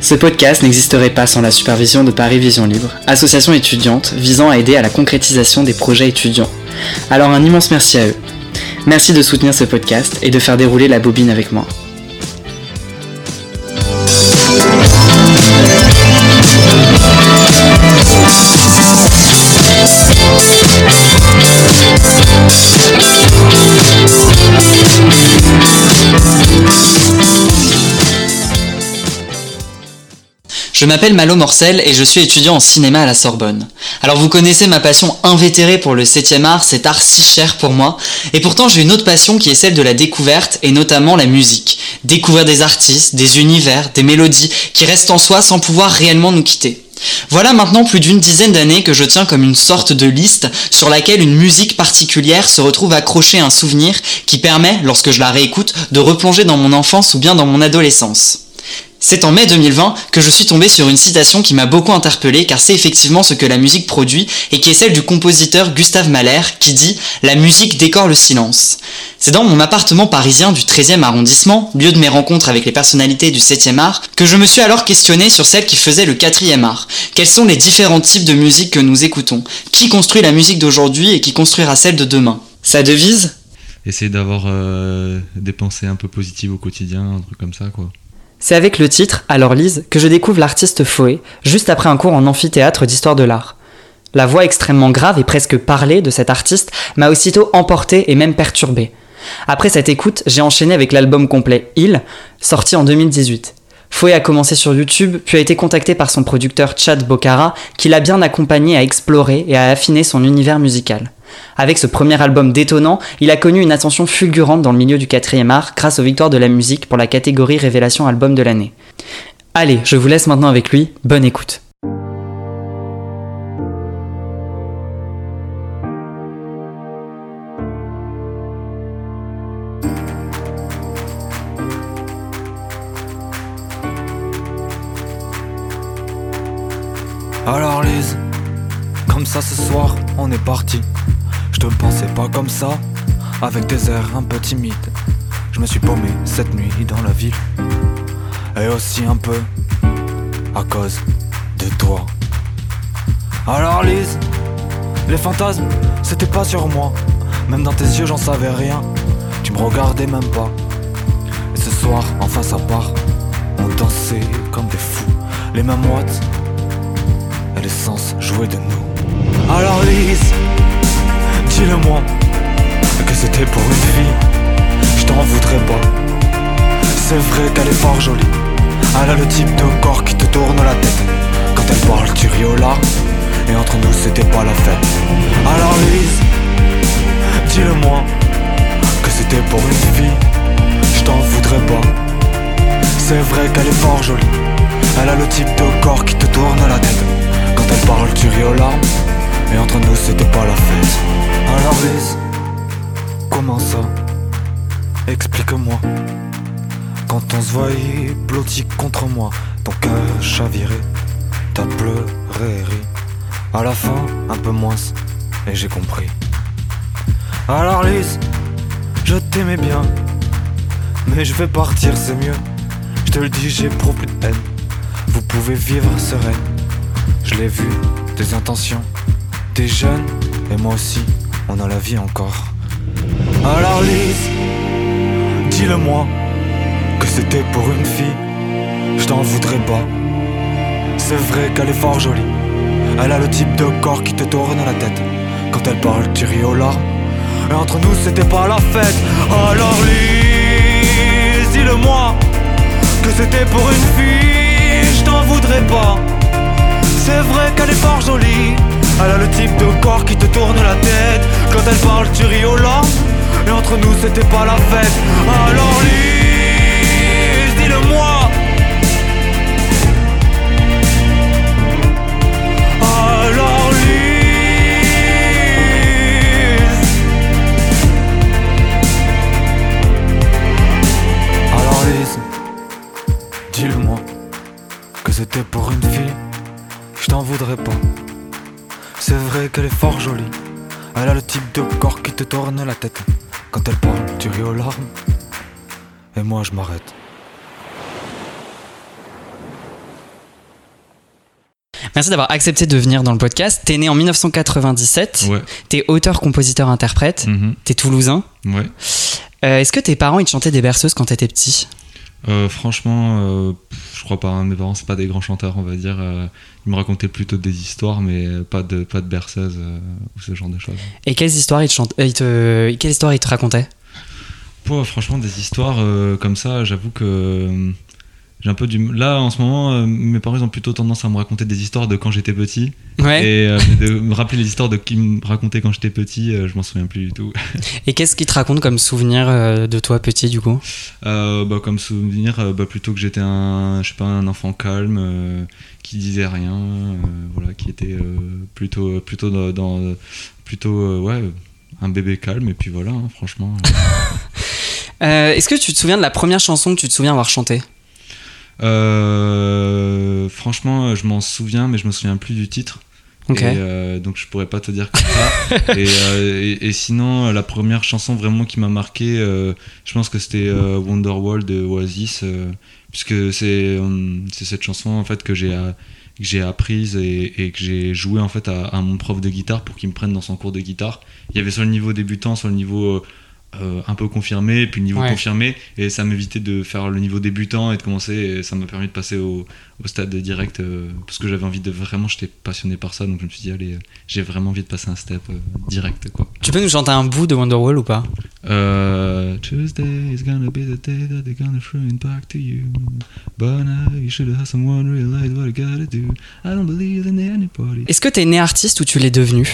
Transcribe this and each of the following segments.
Ce podcast n'existerait pas sans la supervision de Paris Vision Libre, association étudiante visant à aider à la concrétisation des projets étudiants. Alors un immense merci à eux. Merci de soutenir ce podcast et de faire dérouler la bobine avec moi. Je m'appelle Malo Morcel et je suis étudiant en cinéma à la Sorbonne. Alors vous connaissez ma passion invétérée pour le 7 art, cet art si cher pour moi, et pourtant j'ai une autre passion qui est celle de la découverte et notamment la musique. Découvrir des artistes, des univers, des mélodies qui restent en soi sans pouvoir réellement nous quitter. Voilà maintenant plus d'une dizaine d'années que je tiens comme une sorte de liste sur laquelle une musique particulière se retrouve accrochée à un souvenir qui permet, lorsque je la réécoute, de replonger dans mon enfance ou bien dans mon adolescence. C'est en mai 2020 que je suis tombé sur une citation qui m'a beaucoup interpellé car c'est effectivement ce que la musique produit et qui est celle du compositeur Gustave Mahler qui dit La musique décore le silence. C'est dans mon appartement parisien du 13e arrondissement, lieu de mes rencontres avec les personnalités du 7e art, que je me suis alors questionné sur celle qui faisait le 4e art. Quels sont les différents types de musique que nous écoutons? Qui construit la musique d'aujourd'hui et qui construira celle de demain? Sa devise? Essayer d'avoir euh, des pensées un peu positives au quotidien, un truc comme ça quoi. C'est avec le titre Alors Lise que je découvre l'artiste Foé, juste après un cours en amphithéâtre d'histoire de l'art. La voix extrêmement grave et presque parlée de cet artiste m'a aussitôt emporté et même perturbé. Après cette écoute, j'ai enchaîné avec l'album complet Il, sorti en 2018. Foé a commencé sur YouTube, puis a été contacté par son producteur Chad Bocara, qui l'a bien accompagné à explorer et à affiner son univers musical. Avec ce premier album détonnant, il a connu une ascension fulgurante dans le milieu du quatrième art grâce aux victoires de la musique pour la catégorie Révélation Album de l'année. Allez, je vous laisse maintenant avec lui, bonne écoute. Alors Lise, comme ça ce soir, on est parti. Te pensais pas comme ça, avec des airs un peu timides. Je me suis paumé cette nuit dans la ville. Et aussi un peu à cause de toi. Alors Lise, les fantasmes, c'était pas sur moi. Même dans tes yeux, j'en savais rien. Tu me regardais même pas. Et ce soir, enfin ça part. On dansait comme des fous. Les mêmes watts et les sens jouaient de nous. C'était pour une fille, je t'en voudrais pas. C'est vrai qu'elle est fort jolie, elle a le type de corps qui te tourne la tête. Quand elle parle, tu larmes, et entre nous c'était pas la fête. Alors Lise, dis-le-moi que c'était pour une fille, je t'en voudrais pas. C'est vrai qu'elle est fort jolie, elle a le type de corps qui te tourne la tête. Quand elle parle, tu larmes. Et entre nous c'était pas la fête Alors Lise, comment ça Explique-moi. Quand on se voyait blotti contre moi. Ton cœur chaviré T'as pleuré ri. À la fin un peu moins Et j'ai compris. Alors Lise, je t'aimais bien. Mais je vais partir c'est mieux. Je te le dis j'éprouve plus de haine Vous pouvez vivre sereine. Je l'ai vu, des intentions T'es jeune et moi aussi, on a la vie encore. Alors Lise, dis-le-moi que c'était pour une fille, je t'en voudrais pas. C'est vrai qu'elle est fort jolie, elle a le type de corps qui te tourne la tête. Quand elle parle, tu ris. Et entre nous, c'était pas la fête. Alors Lise, dis-le-moi que c'était pour une fille, je t'en voudrais pas. C'est vrai qu'elle est fort jolie. Elle a le type de corps qui te tourne la tête Quand elle parle tu ris Et entre nous c'était pas la fête. Alors tourne la tête. Quand elle parle, tu ris aux larmes. Et moi, je m'arrête. Merci d'avoir accepté de venir dans le podcast. T'es né en 1997. Ouais. T'es auteur, compositeur, interprète. Mhm. T'es toulousain. Ouais. Euh, Est-ce que tes parents ils te chantaient des berceuses quand t'étais petit? Euh, franchement, euh, je crois pas. hein. Mes parents, c'est pas des grands chanteurs, on va dire. Euh, ils me racontaient plutôt des histoires, mais pas de, pas de berceuse ou ce genre de choses. Et quelles histoires ils te chantaient euh, ils te... Quelles histoires ils te racontaient? Franchement, des histoires comme ça, j'avoue que j'ai un peu du. Là, en ce moment, euh, mes parents ils ont plutôt tendance à me raconter des histoires de quand j'étais petit. Ouais. Et euh, de me rappeler les histoires de qui me racontait quand j'étais petit, euh, je m'en souviens plus du tout. Et qu'est-ce qu'ils te racontent comme souvenir euh, de toi petit du coup? Bah, comme souvenir, bah, plutôt que j'étais un, je sais pas, un enfant calme, qui disait rien, voilà, qui était plutôt, plutôt dans, dans- plutôt, ouais, un bébé calme. Et puis voilà, hein, franchement. Est-ce que tu te souviens de la première chanson que tu te souviens avoir chantée? Franchement, je m'en souviens, mais je me souviens plus du titre. Et, euh, donc je pourrais pas te dire comme ça. et, euh, et- et sinon, la première chanson vraiment qui m'a marqué, euh, je pense que c'était euh, Wonderwall de Oasis, euh, puisque c'est euh, cette chanson en fait que j'ai euh, que j'ai apprise et, et que j'ai joué en fait à, à mon prof de guitare pour qu'il me prenne dans son cours de guitare. Il y avait sur le niveau débutant, sur le niveau euh, un peu confirmé, puis le niveau Ouais. confirmé, et ça m'évitait de faire le niveau débutant et de commencer, et ça m'a permis de passer au, au stade direct, euh, parce que j'avais envie de vraiment, j'étais passionné par ça, donc je me suis dit, allez, euh, j'ai vraiment envie de passer un step euh, direct, quoi. Tu peux nous chanter un bout de Wonderwall ou pas? Euh, Tuesday is gonna be the day that they're gonna throw it back to you. But now you should have someone realize what you gotta do. I don't believe in anybody. Est-ce que t'es né artiste ou tu l'es devenu?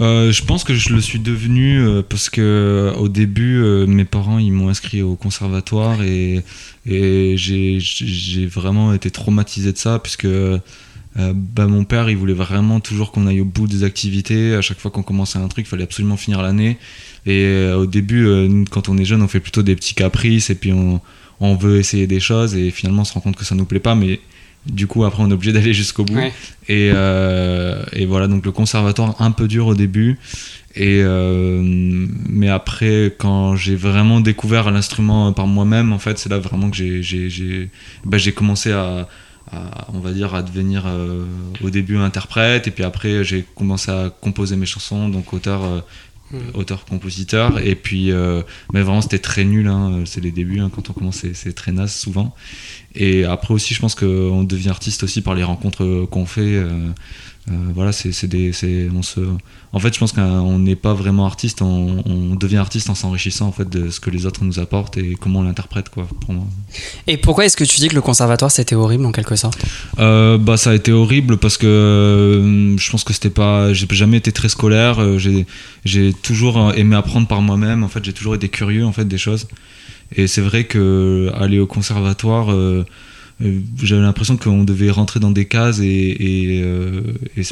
Euh, je pense que je le suis devenu euh, parce que euh, au début, mes parents ils m'ont inscrit au conservatoire et, j'ai vraiment été traumatisé de ça puisque bah, mon père il voulait vraiment toujours qu'on aille au bout des activités. À chaque fois qu'on commençait un truc, il fallait absolument finir l'année. Et au début, quand on est jeune, on fait plutôt des petits caprices et puis on, on veut essayer des choses et finalement on se rend compte que ça nous plaît pas. Mais du coup, après, on est obligé d'aller jusqu'au bout. Ouais. Et, euh, et voilà, donc le conservatoire un peu dur au début. Et euh, mais après, quand j'ai vraiment découvert l'instrument par moi-même, en fait, c'est là vraiment que j'ai bah, commencé à, à, on va dire à devenir euh, au début interprète et puis après j'ai commencé à composer mes chansons donc auteur Hmm. auteur compositeur et puis euh, mais vraiment c'était très nul hein, c'est les débuts hein, quand on commence c'est- c'est très naze souvent et après aussi je pense qu'on devient artiste aussi par les rencontres euh, qu'on fait euh, euh, voilà c'est c'est des on se en fait je pense qu'on n'est pas vraiment artiste on, on devient artiste en s'enrichissant en fait de ce que les autres nous apportent et comment on l'interprète quoi pour moi. Et pourquoi est-ce que tu dis que le conservatoire c'était horrible en quelque sorte? Euh, bah ça a été horrible parce que euh, je pense que c'était pas j'ai jamais été très scolaire j'ai j'ai toujours aimé apprendre par moi-même en fait j'ai toujours été curieux en fait des choses et c'est vrai que aller au conservatoire euh, euh, j'avais l'impression qu'on devait rentrer dans des cases et, et, euh,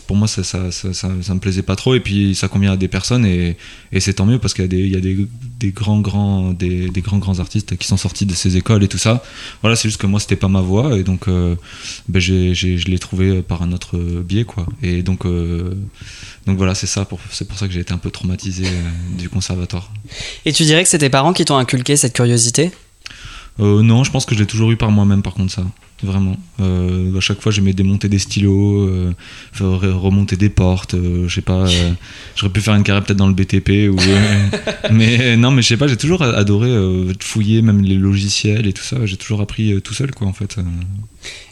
pour moi ça ça, ça, me plaisait pas trop. Et puis ça convient à des personnes et, et c'est tant mieux parce qu'il y a des, il y a des, des grands grands des, des grands grands artistes qui sont sortis de ces écoles et tout ça. Voilà c'est juste que moi c'était pas ma voie et donc euh, ben, j'ai, je l'ai trouvé par un autre biais quoi. Et donc euh, donc voilà c'est ça c'est pour ça que j'ai été un peu traumatisé euh, du conservatoire. Et tu dirais que c'est tes parents qui t'ont inculqué cette curiosité? Euh, non je pense que je l'ai toujours eu par moi-même par contre ça vraiment Euh, à chaque fois j'aimais démonter des stylos euh, remonter des portes je sais pas j'aurais pu faire une carrière peut-être dans le BTP ou mais non mais je sais pas j'ai toujours adoré fouiller même les logiciels et tout ça j'ai toujours appris tout seul quoi en fait.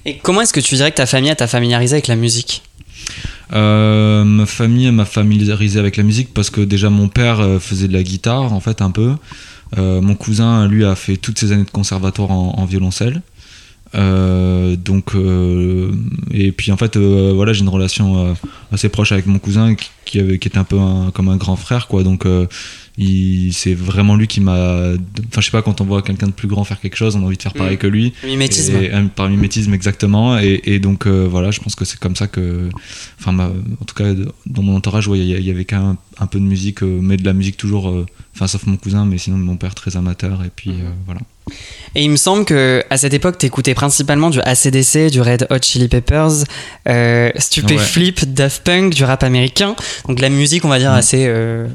Et comment est-ce que tu dirais que ta famille t'a familiarisé avec la musique? Euh, ma famille m'a familiarisé avec la musique parce que déjà mon père faisait de la guitare en fait un peu. Euh, mon cousin lui a fait toutes ses années de conservatoire en, en violoncelle. Euh, donc euh, et puis en fait euh, voilà j'ai une relation assez proche avec mon cousin qui, qui, avait, qui était un peu un- comme un grand frère quoi donc c'est vraiment lui qui m'a enfin je sais pas quand on voit quelqu'un de plus grand faire quelque chose on a envie de faire pareil Mm. que lui mimétisme. et, par mimétisme, exactement. Et, et donc, voilà, je pense que c'est comme ça que. Enfin, ma- en tout cas, dans mon entourage, ouais, il y, avait quand même un peu de musique, mais de la musique toujours. Enfin, sauf mon cousin, mais sinon, mon père très amateur. Et puis, euh, voilà. Et il me semble que à cette époque, t'écoutais principalement du ACDC, du Red Hot Chili Peppers, euh, Stupéflip, Daft Punk, du rap américain. Donc la musique, on va dire, Mm. assez euh,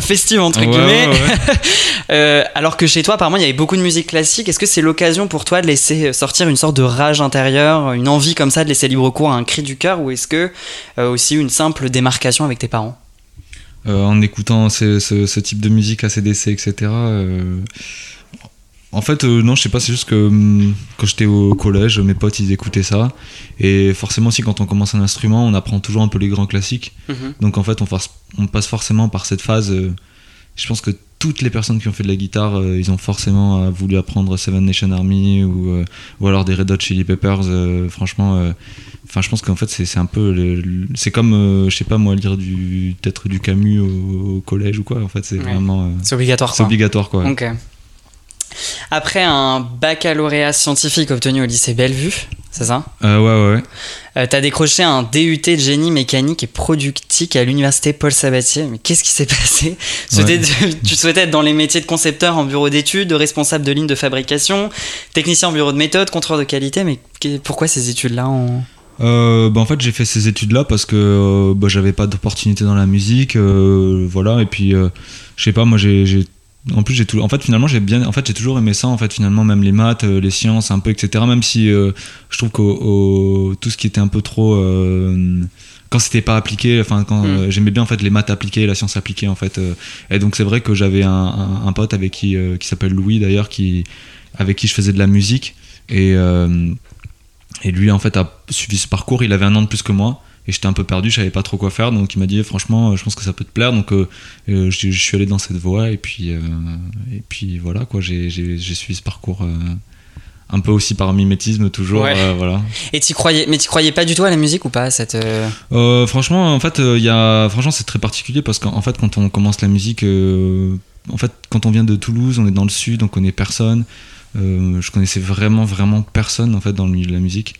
festive, entre Ouais, guillemets. ouais, ouais. Euh, alors que chez toi, apparemment, il y avait beaucoup de musique classique. Est-ce que c'est l'occasion pour toi de laisser sortir une sorte de rage intérieure, une envie comme ça de laisser libre cours à un cri du cœur, ou est-ce que euh, aussi une simple démarcation avec tes parents? En écoutant ce, ce- ce type de musique ACDC, etc. En fait, euh, non, je sais pas, c'est juste que hum, quand j'étais au collège, mes potes ils écoutaient ça. Et forcément, aussi, quand on commence un instrument, on apprend toujours un peu les grands classiques. Donc en fait, on, passe forcément par cette phase. euh, je pense que toutes les personnes qui ont fait de la guitare, euh, ils ont forcément voulu apprendre Seven Nation Army ou, ou alors des Red Hot Chili Peppers. franchement, enfin, je pense qu'en fait, c'est un peu. c'est comme, je sais pas moi, lire du peut-être du Camus au, au collège ou quoi. En fait, c'est Ouais. vraiment. C'est obligatoire. c'est obligatoire quoi. Ok. Après un baccalauréat scientifique obtenu au lycée Bellevue, c'est ça? Euh, ouais, ouais, ouais. euh, T'as décroché un DUT de génie mécanique et productique à l'université Paul Sabatier. Mais qu'est-ce qui s'est passé? Tu souhaitais être dans les métiers de concepteur en bureau d'études, de responsable de ligne de fabrication, technicien en bureau de méthode, contrôleur de qualité. Mais pourquoi ces études-là en... Euh, bah, en fait, j'ai fait ces études-là parce que euh, bah, j'avais pas d'opportunité dans la musique, euh, voilà. Et puis, je sais pas, moi, j'ai- en plus, j'ai tout, en fait, finalement, j'ai bien, en fait, j'ai toujours aimé ça, en fait, finalement, même les maths, euh, les sciences, un peu, etc. Même si euh, je trouve que tout ce qui était un peu trop, euh, quand c'était pas appliqué, enfin, quand Mm. j'aimais bien en fait les maths appliquées, la science appliquée, en fait. euh, et donc, c'est vrai que j'avais un, un- un pote avec qui, qui s'appelle Louis d'ailleurs, qui, avec qui je faisais de la musique et et lui, en fait, a suivi ce parcours. Il avait un an de plus que moi. Et j'étais un peu perdu, je savais pas trop quoi faire. Donc il m'a dit, franchement, euh, je pense que ça peut te plaire. Donc euh, euh, je, je suis allé dans cette voie. Et puis, euh, et puis voilà, quoi. J'ai j'ai- j'ai suivi ce parcours euh, un peu aussi par mimétisme, toujours. Ouais. voilà. Et t'y croyais, mais t'y croyais pas du tout à la musique ou pas cette franchement, en fait, il y a, franchement, c'est très particulier parce qu'en en fait, quand on commence la musique, en fait, quand on vient de Toulouse, on est dans le sud, on connaît personne. Je connaissais vraiment, vraiment personne en fait dans le milieu de la musique.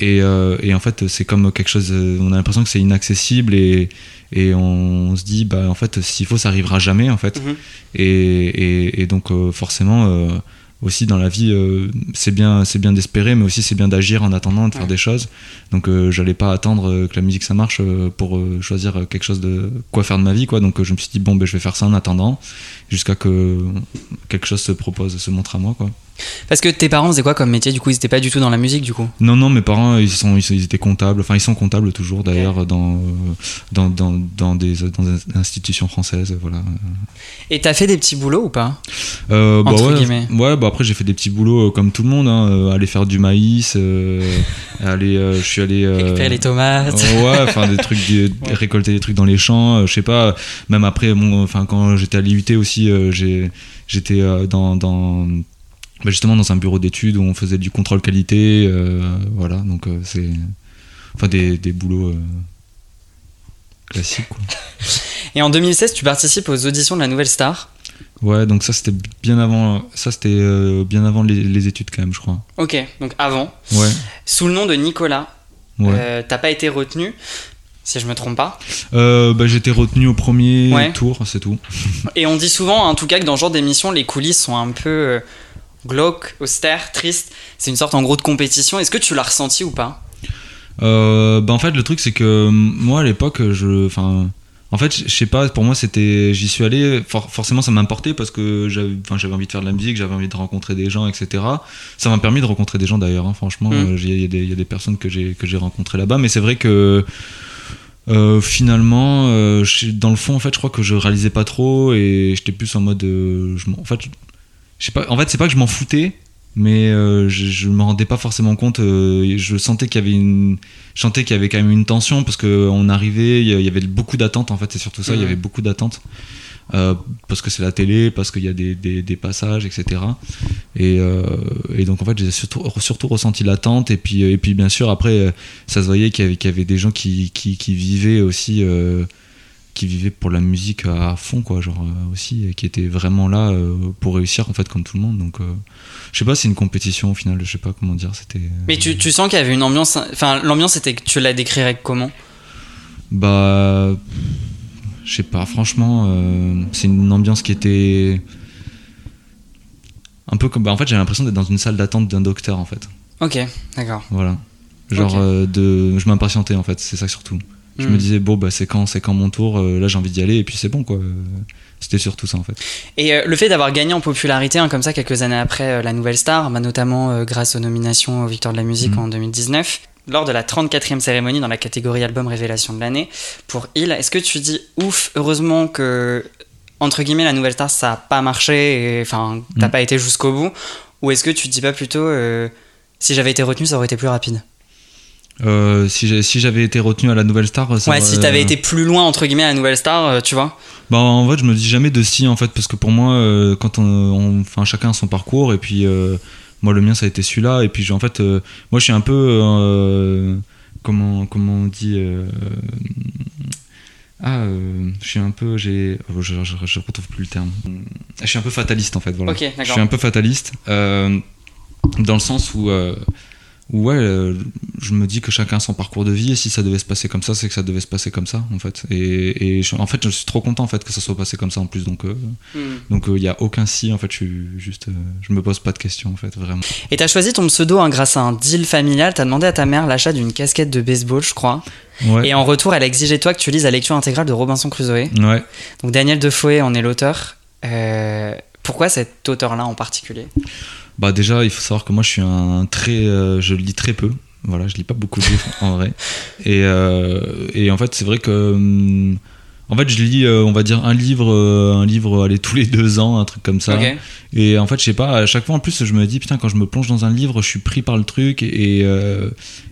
Et, euh, et en fait, c'est comme quelque chose. euh, On a l'impression que c'est inaccessible et, et on, se dit, bah en fait, s'il faut, ça arrivera jamais en fait. Mhm. Et, et, et donc euh, forcément. euh, aussi dans la vie, c'est bien, c'est bien d'espérer, mais aussi c'est bien d'agir en attendant de faire Ouais. des choses. Donc j'allais pas attendre que la musique ça marche pour choisir quelque chose de quoi faire de ma vie, quoi. Donc je me suis dit bon ben je vais faire ça en attendant, jusqu'à que quelque chose se propose, se montre à moi, quoi. Parce que tes parents faisaient quoi comme métier Du coup, ils étaient pas du tout dans la musique, du coup. Non non, mes parents ils sont, ils, étaient comptables, enfin ils sont comptables toujours d'ailleurs dans, euh, dans, dans dans des dans des institutions françaises, voilà. Et t'as fait des petits boulots ou pas Euh, bah Entre ouais, guillemets. ouais, bah après j'ai fait des petits boulots euh, comme tout le monde, hein, euh, aller faire du maïs, euh, aller, euh, je suis allé Récupérer les tomates. ouais, enfin des trucs, des- Ouais. récolter des trucs dans les champs, je sais pas. Même après, bon, quand j'étais à l'IUT aussi, j'ai, j'étais dans, dans bah, justement dans un bureau d'études où on faisait du contrôle qualité, euh, voilà. Donc euh, c'est, enfin des, des boulots euh, classiques. Quoi. Et en 2016, tu participes aux auditions de la Nouvelle Star? Ouais, donc ça c'était bien avant, ça c'était bien avant les, les études quand même, je crois. Ok, donc avant, Ouais, sous le nom de Nicolas, ouais. t'as pas été retenu, si je me trompe pas? Bah, j'étais retenu au premier Ouais. tour, c'est tout. Et on dit souvent, en tout cas, que dans ce genre d'émission, les coulisses sont un peu glauques, austères, tristes. C'est une sorte en gros de compétition. Est-ce que tu l'as ressenti ou pas? Euh, bah, en fait, le truc, c'est que moi, à l'époque, je. Enfin. En fait, je sais pas, pour moi, c'était. J'y suis allé, for- forcément, ça m'importait parce que j'avais enfin, j'avais envie de faire de la musique, j'avais envie de rencontrer des gens, etc. Ça m'a permis de rencontrer des gens d'ailleurs, hein, franchement. Mm. euh, Il y, a des- il y a des personnes que j'ai que j'ai rencontrées là-bas, mais c'est vrai que. euh, finalement, euh, dans le fond, en fait, je crois que je réalisais pas trop et j'étais plus en mode. euh, je en fait, je, je sais pas. En fait, c'est pas que je m'en foutais, mais euh, je, je me rendais pas forcément compte. euh, je sentais qu'il y avait une, je sentais qu'il y avait quand même une tension parce que on arrivait, il y- avait beaucoup d'attentes en fait. C'est surtout ça, il y avait beaucoup d'attentes. Euh, parce que c'est la télé, parce qu'il y a des, des, des passages, etc. Et, et donc en fait j'ai surtout, surtout ressenti l'attente et puis, et puis bien sûr après ça se voyait qu'il y y avait des gens qui, qui, qui vivaient aussi, qui vivaient pour la musique à fond quoi, genre euh, aussi, et qui étaient vraiment là euh, pour réussir en fait comme tout le monde. Donc euh, je sais pas, c'est une compétition au final, je sais pas comment dire, c'était... Mais tu, tu sens qu'il y avait une ambiance. Enfin, l'ambiance, c'était que tu la décrirais comment? Bah, je sais pas, franchement, c'est une ambiance qui était un peu comme. bah, en fait, j'ai l'impression d'être dans une salle d'attente d'un docteur, en fait. Ok, d'accord. Voilà. Genre, de, je m'impatientais, en fait, c'est ça surtout. Je Hmm. me disais, bon, bah, c'est quand, c'est quand mon tour, euh, là, j'ai envie d'y aller, et puis c'est bon, quoi. C'était surtout ça, en fait. Et euh, le fait d'avoir gagné en popularité, hein, comme ça, quelques années après euh, la Nouvelle Star, bah, notamment euh, grâce aux nominations aux Victoires de la musique Mhm. en 2019, lors de la 34e cérémonie dans la catégorie album révélation de l'année, pour Il, est-ce que tu dis ouf, heureusement que, entre guillemets, la Nouvelle Star, ça a pas marché, et enfin, t'as Mhm. pas été jusqu'au bout, ou est-ce que tu te dis pas plutôt, si j'avais été retenu, ça aurait été plus rapide? Euh, si j'avais été retenu à la Nouvelle Star, ça Ouais, si t'avais été plus loin, entre guillemets, à la Nouvelle Star, euh, tu vois. Bah en fait je me dis jamais de si en fait parce que pour moi euh, quand on, enfin chacun a son parcours et puis moi le mien ça a été celui-là et puis en fait moi je suis un peu comment comment on dit ah euh, je suis un peu j'ai oh, je, je, je retrouve plus le terme. Je suis un peu fataliste en fait voilà. Ok, je suis un peu fataliste euh, dans le sens où euh, où, ouais, euh, je me dis que chacun a son parcours de vie et si ça devait se passer comme ça, c'est que ça devait se passer comme ça en fait. Et, et je- en fait, je suis trop content en fait que ça soit passé comme ça en plus. Donc, euh, Hmm. donc il y a aucun si en fait. Je suis juste, euh, je me pose pas de questions en fait, vraiment. Et t'as choisi ton pseudo hein, grâce à un deal familial. T'as demandé à ta mère l'achat d'une casquette de baseball, je crois. Ouais. Et en retour, elle a exigé toi que tu lises la lecture intégrale de Robinson Crusoe. Ouais. Donc Daniel Defoe en est l'auteur. Euh, pourquoi cet auteur-là en particulier? Bah déjà, il faut savoir que moi, je suis un très, euh, je lis très peu. Voilà, je lis pas beaucoup de livres en vrai. Et, euh, et en fait, c'est vrai que, hum, en fait, je lis, euh, on va dire un livre, un livre, allez, tous les deux ans, un truc comme ça. Ok. Et en fait, je sais pas, à chaque fois en plus, je me dis, putain, quand je me plonge dans un livre, je suis pris par le truc et,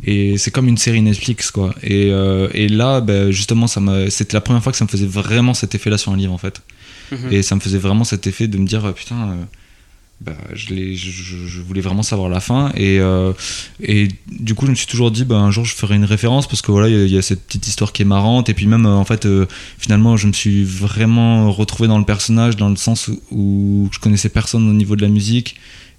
et c'est comme une série Netflix, quoi. Et, et là, ben, justement, ça m'a- c'était la première fois que ça me faisait vraiment cet effet-là sur un livre, en fait. Mhm. Et ça me faisait vraiment cet effet de me dire, putain, euh, bah, je, je, je- voulais vraiment savoir la fin. Et, euh, et du coup, je me suis toujours dit, bah, un jour, je ferai une référence parce que voilà, il y y, a cette petite histoire qui est marrante. Et puis même, euh, en fait, euh, finalement, je me suis vraiment retrouvé dans le personnage, dans le sens où, où je connaissais personne au niveau de la musique.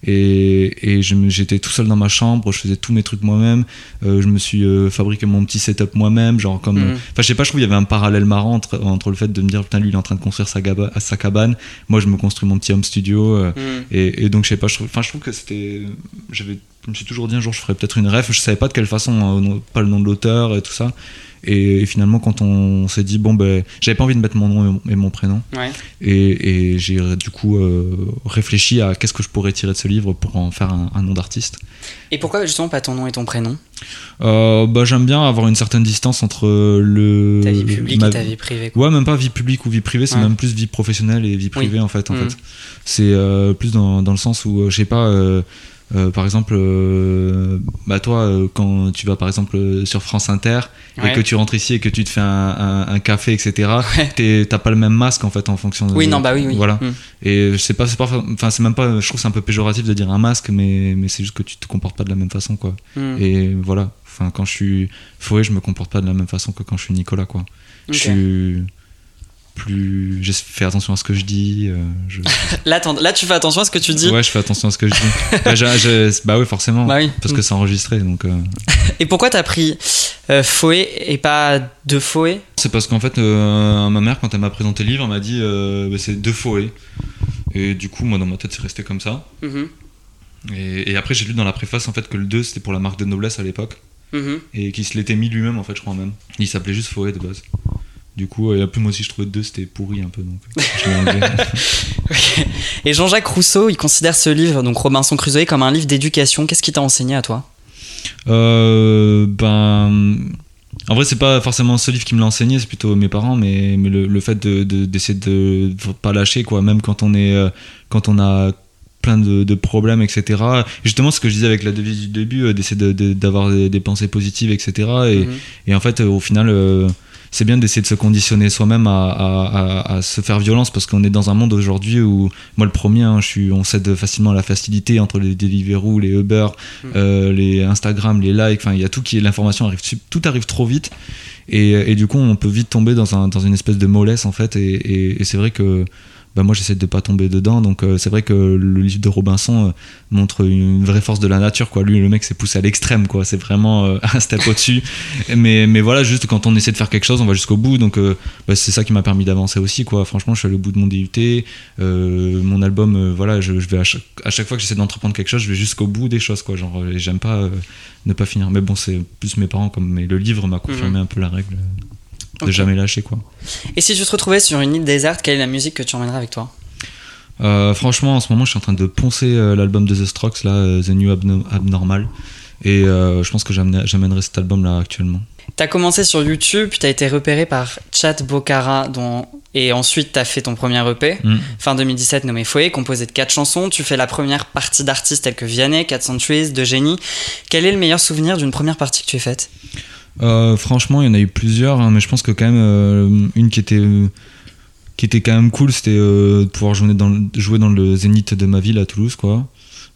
Et, et j'étais tout seul dans ma chambre, je faisais tous mes trucs moi-même. Euh, je me suis euh, fabriqué mon petit setup moi-même, genre comme. Mhm. Enfin, je sais pas, je trouve qu'il y avait un parallèle marrant entre, entre le fait de me dire, putain, lui, il est en train de construire sa, gaba- sa cabane. Moi, je me construis mon petit home studio. euh, Mhm. et, et donc, je sais pas, je enfin, je trouve que c'était. J'avais, je me suis toujours dit un jour, je ferais peut-être une ref. Je savais pas de quelle façon, hein, pas le nom de l'auteur et tout ça. Et, et finalement, quand on s'est dit, bon, ben, j'avais pas envie de mettre mon nom et mon, et mon prénom. Ouais. Et, et j'ai du coup euh, réfléchi à qu'est-ce que je pourrais tirer de ce livre pour en faire un, un nom d'artiste. Et pourquoi justement pas ton nom et ton prénom? Euh, bah, j'aime bien avoir une certaine distance entre le. Ta vie publique ma- et ta vie privée. quoi. Ouais, même pas vie publique ou vie privée, c'est Ouais. même plus vie professionnelle et vie privée en fait. En Mhm. fait. C'est euh, plus dans, dans le sens où, euh, je sais pas, euh, par exemple, euh, bah toi, euh, quand tu vas par exemple sur France Inter Ouais. et que tu rentres ici et que tu te fais un, un- un café, etc., Ouais. t'as pas le même masque en fait en fonction de. Oui, non, bah oui, oui. Voilà. Mhm. Et je sais pas, c'est pas, enfin, c'est même pas, je trouve que c'est un peu péjoratif de dire un masque, mais, mais c'est juste que tu te comportes pas de la même façon, quoi. Mhm. Et voilà. Enfin, quand je suis Fouet, je me comporte pas de la même façon que quand je suis Nicolas, quoi. Je suis plus. Je fais attention à ce que je dis. euh, je- Là, tu fais attention à ce que tu dis. Ouais, je fais attention à ce que je dis. bah, j'ai- bah oui, forcément. Bah oui. Parce que c'est enregistré, donc. euh, Et pourquoi t'as pris euh, Foé et pas de Foé C'est parce qu'en fait, euh, ma mère, quand elle m'a présenté le livre, elle m'a dit bah, c'est deux Fouet. Et du coup, moi, dans ma tête, c'est resté comme ça. Mhm. Et, et après, j'ai lu dans la préface en fait que le 2 c'était pour la marque de noblesse à l'époque. Mhm. Et qu'il se l'était mis lui-même en fait, je crois même. Il s'appelait juste Fouet de base. Du coup, et après, moi aussi, je trouvais 2 c'était pourri un peu, donc je l'ai enlevé. Ok. Et Jean-Jacques Rousseau, il considère ce livre, donc Robinson Crusoe, comme un livre d'éducation. Qu'est-ce qui t'a enseigné à toi? Euh, ben. En vrai, c'est pas forcément ce livre qui me l'a enseigné, c'est plutôt mes parents, mais, mais le, le fait de- de- d'essayer de, de pas lâcher, quoi, même quand on est, euh, quand on a plein de, de problèmes, etc. Justement, ce que je disais avec la devise du début, euh, d'essayer de- de- d'avoir des, des pensées positives, etc. Et, Mhm. et en fait, euh, au final, euh, c'est bien d'essayer de se conditionner soi-même à, à- à- à se faire violence parce qu'on est dans un monde aujourd'hui où, moi le premier, hein, je suis, on cède facilement à la facilité entre les Deliveroo, les Uber, Mhm. euh, les Instagram, les likes, enfin il y a tout qui est, l'information arrive, tout arrive trop vite et, et du coup on peut vite tomber dans, un, dans une espèce de mollesse en fait et, et- et c'est vrai que bah moi j'essaie de pas tomber dedans. Donc euh, c'est vrai que le livre de Robinson euh, montre une vraie force de la nature quoi. Lui le mec s'est poussé à l'extrême quoi. C'est vraiment euh, un step au-dessus. Mais mais voilà juste quand on essaie de faire quelque chose on va jusqu'au bout. Donc bah, c'est ça qui m'a permis d'avancer aussi quoi. Franchement je suis allé au bout de mon DUT mon album voilà je, vais à chaque, à chaque, fois que j'essaie d'entreprendre quelque chose je vais jusqu'au bout des choses quoi. Genre j'aime pas ne pas finir. Mais bon c'est plus mes parents comme mais le livre m'a confirmé mhm. un peu la règle de jamais lâcher quoi. Et si tu te retrouvais sur une île déserte, quelle est la musique que tu emmènerais avec toi? Euh, Franchement, en ce moment, je suis en train de poncer euh, l'album de The Strokes, là, euh, The New Abnormal, et je pense que j'amènerai cet album-là actuellement. T'as commencé sur YouTube, puis t'as été repéré par Chat Bocara, dont... et ensuite t'as fait ton premier EP, mm. fin 2017, nommé Foyer, composé de quatre chansons. Tu fais la première partie d'artistes tels que Vianney, 4 Centuries, De Génie. Quel est le meilleur souvenir d'une première partie que tu as faite? Euh, franchement, il y en a eu plusieurs, hein, mais je pense que quand même euh, une qui était qui était quand même cool, c'était euh, de pouvoir jouer dans, jouer dans le zénith de ma ville à Toulouse, quoi.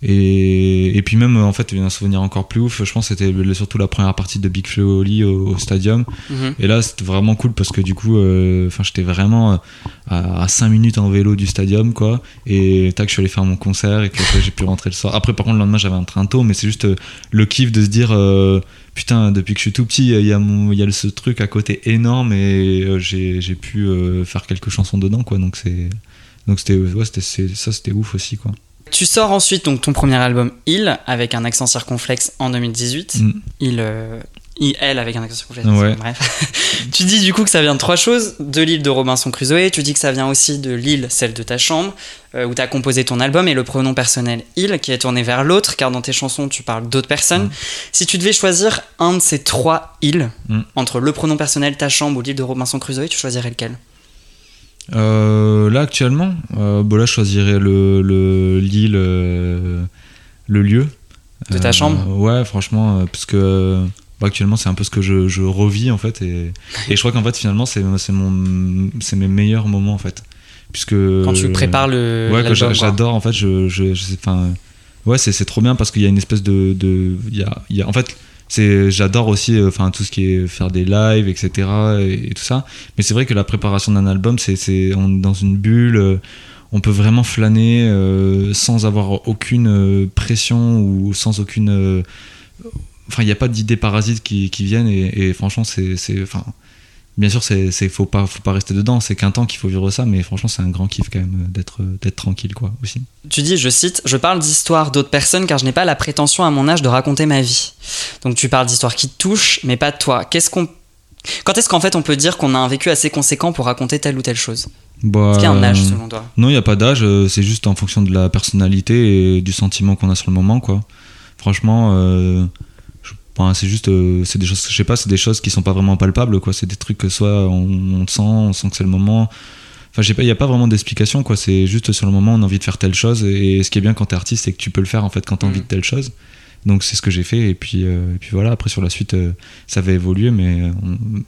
Et, et, puis même, en fait, un souvenir encore plus ouf, je pense c'était surtout la première partie de Big Flo au, au stadium. Mhm. Et là, c'était vraiment cool parce que du coup, enfin j'étais vraiment à, 5 minutes en vélo du stadium, quoi. Et tac, je suis allé faire mon concert et puis après, j'ai pu rentrer le soir. Après, par contre, le lendemain, j'avais un train tôt, mais c'est juste le kiff de se dire putain, depuis que je suis tout petit, il y a, il y a ce truc à côté énorme et euh, j'ai pu euh, faire quelques chansons dedans, quoi. Donc c'est, donc c'était, ouais, ça, c'était ouf aussi, quoi. Tu sors ensuite donc ton premier album Il avec un accent circonflexe en 2018. Mm. Il, euh, elle avec un accent circonflexe. Bref. tu dis du coup que ça vient de trois choses de l'île de Robinson Crusoe. Tu dis que ça vient aussi de l'île, celle de ta chambre, euh, où tu as composé ton album et le pronom personnel il qui est tourné vers l'autre, car dans tes chansons tu parles d'autres personnes. Mm. Si tu devais choisir un de ces trois îles, mm. entre le pronom personnel, ta chambre ou l'île de Robinson Crusoe, tu choisirais lequel? Euh, là actuellement, euh, bon là je choisirais le l'île, le, lieu de ta chambre. Ouais, franchement, parce que bah, actuellement c'est un peu ce que je, je revis en fait et, et je crois qu'en fait finalement c'est mes meilleurs moments en fait puisque quand tu prépares le ouais que j'adore en fait je je, enfin ouais c'est trop bien parce qu'il y a une espèce de de y a, y a en fait j'adore aussi euh, enfin tout ce qui est faire des lives etc et, tout ça. Mais c'est vrai que la préparation d'un album c'est c'est dans une bulle euh, on peut vraiment flâner euh, sans avoir aucune pression ou sans aucune enfin il n'y a pas d'idées parasites qui, viennent et, franchement c'est enfin bien sûr c'est faut pas faut pas rester dedans. C'est qu'un temps qu'il faut vivre ça mais franchement c'est un grand kiff quand même d'être d'être tranquille quoi aussi. Tu dis je cite je parle d'histoires d'autres personnes car je n'ai pas la prétention à mon âge de raconter ma vie donc tu parles d'histoires qui te touchent mais pas de toi. Qu'est-ce qu'on quand est-ce qu'en fait on peut dire qu'on a un vécu assez conséquent pour raconter telle ou telle chose? Bah, Est-ce qu'il y a un âge selon toi? Non, il n'y a pas d'âge, euh, c'est juste en fonction de la personnalité et du sentiment qu'on a sur le moment, quoi. Franchement, euh, c'est juste, euh, c'est des choses, je sais pas, c'est des choses qui sont pas vraiment palpables, quoi. C'est des trucs que soit on, on sent, on sent que c'est le moment. Enfin, j'ai pas, il y a pas vraiment d'explication, quoi. C'est juste sur le moment, on a envie de faire telle chose. Et ce qui est bien quand t'es artiste, c'est que tu peux le faire en fait quand t'as envie mm. de telle chose. Donc c'est ce que j'ai fait. Et puis, euh, et puis voilà. Après sur la suite, euh, ça va évoluer, mais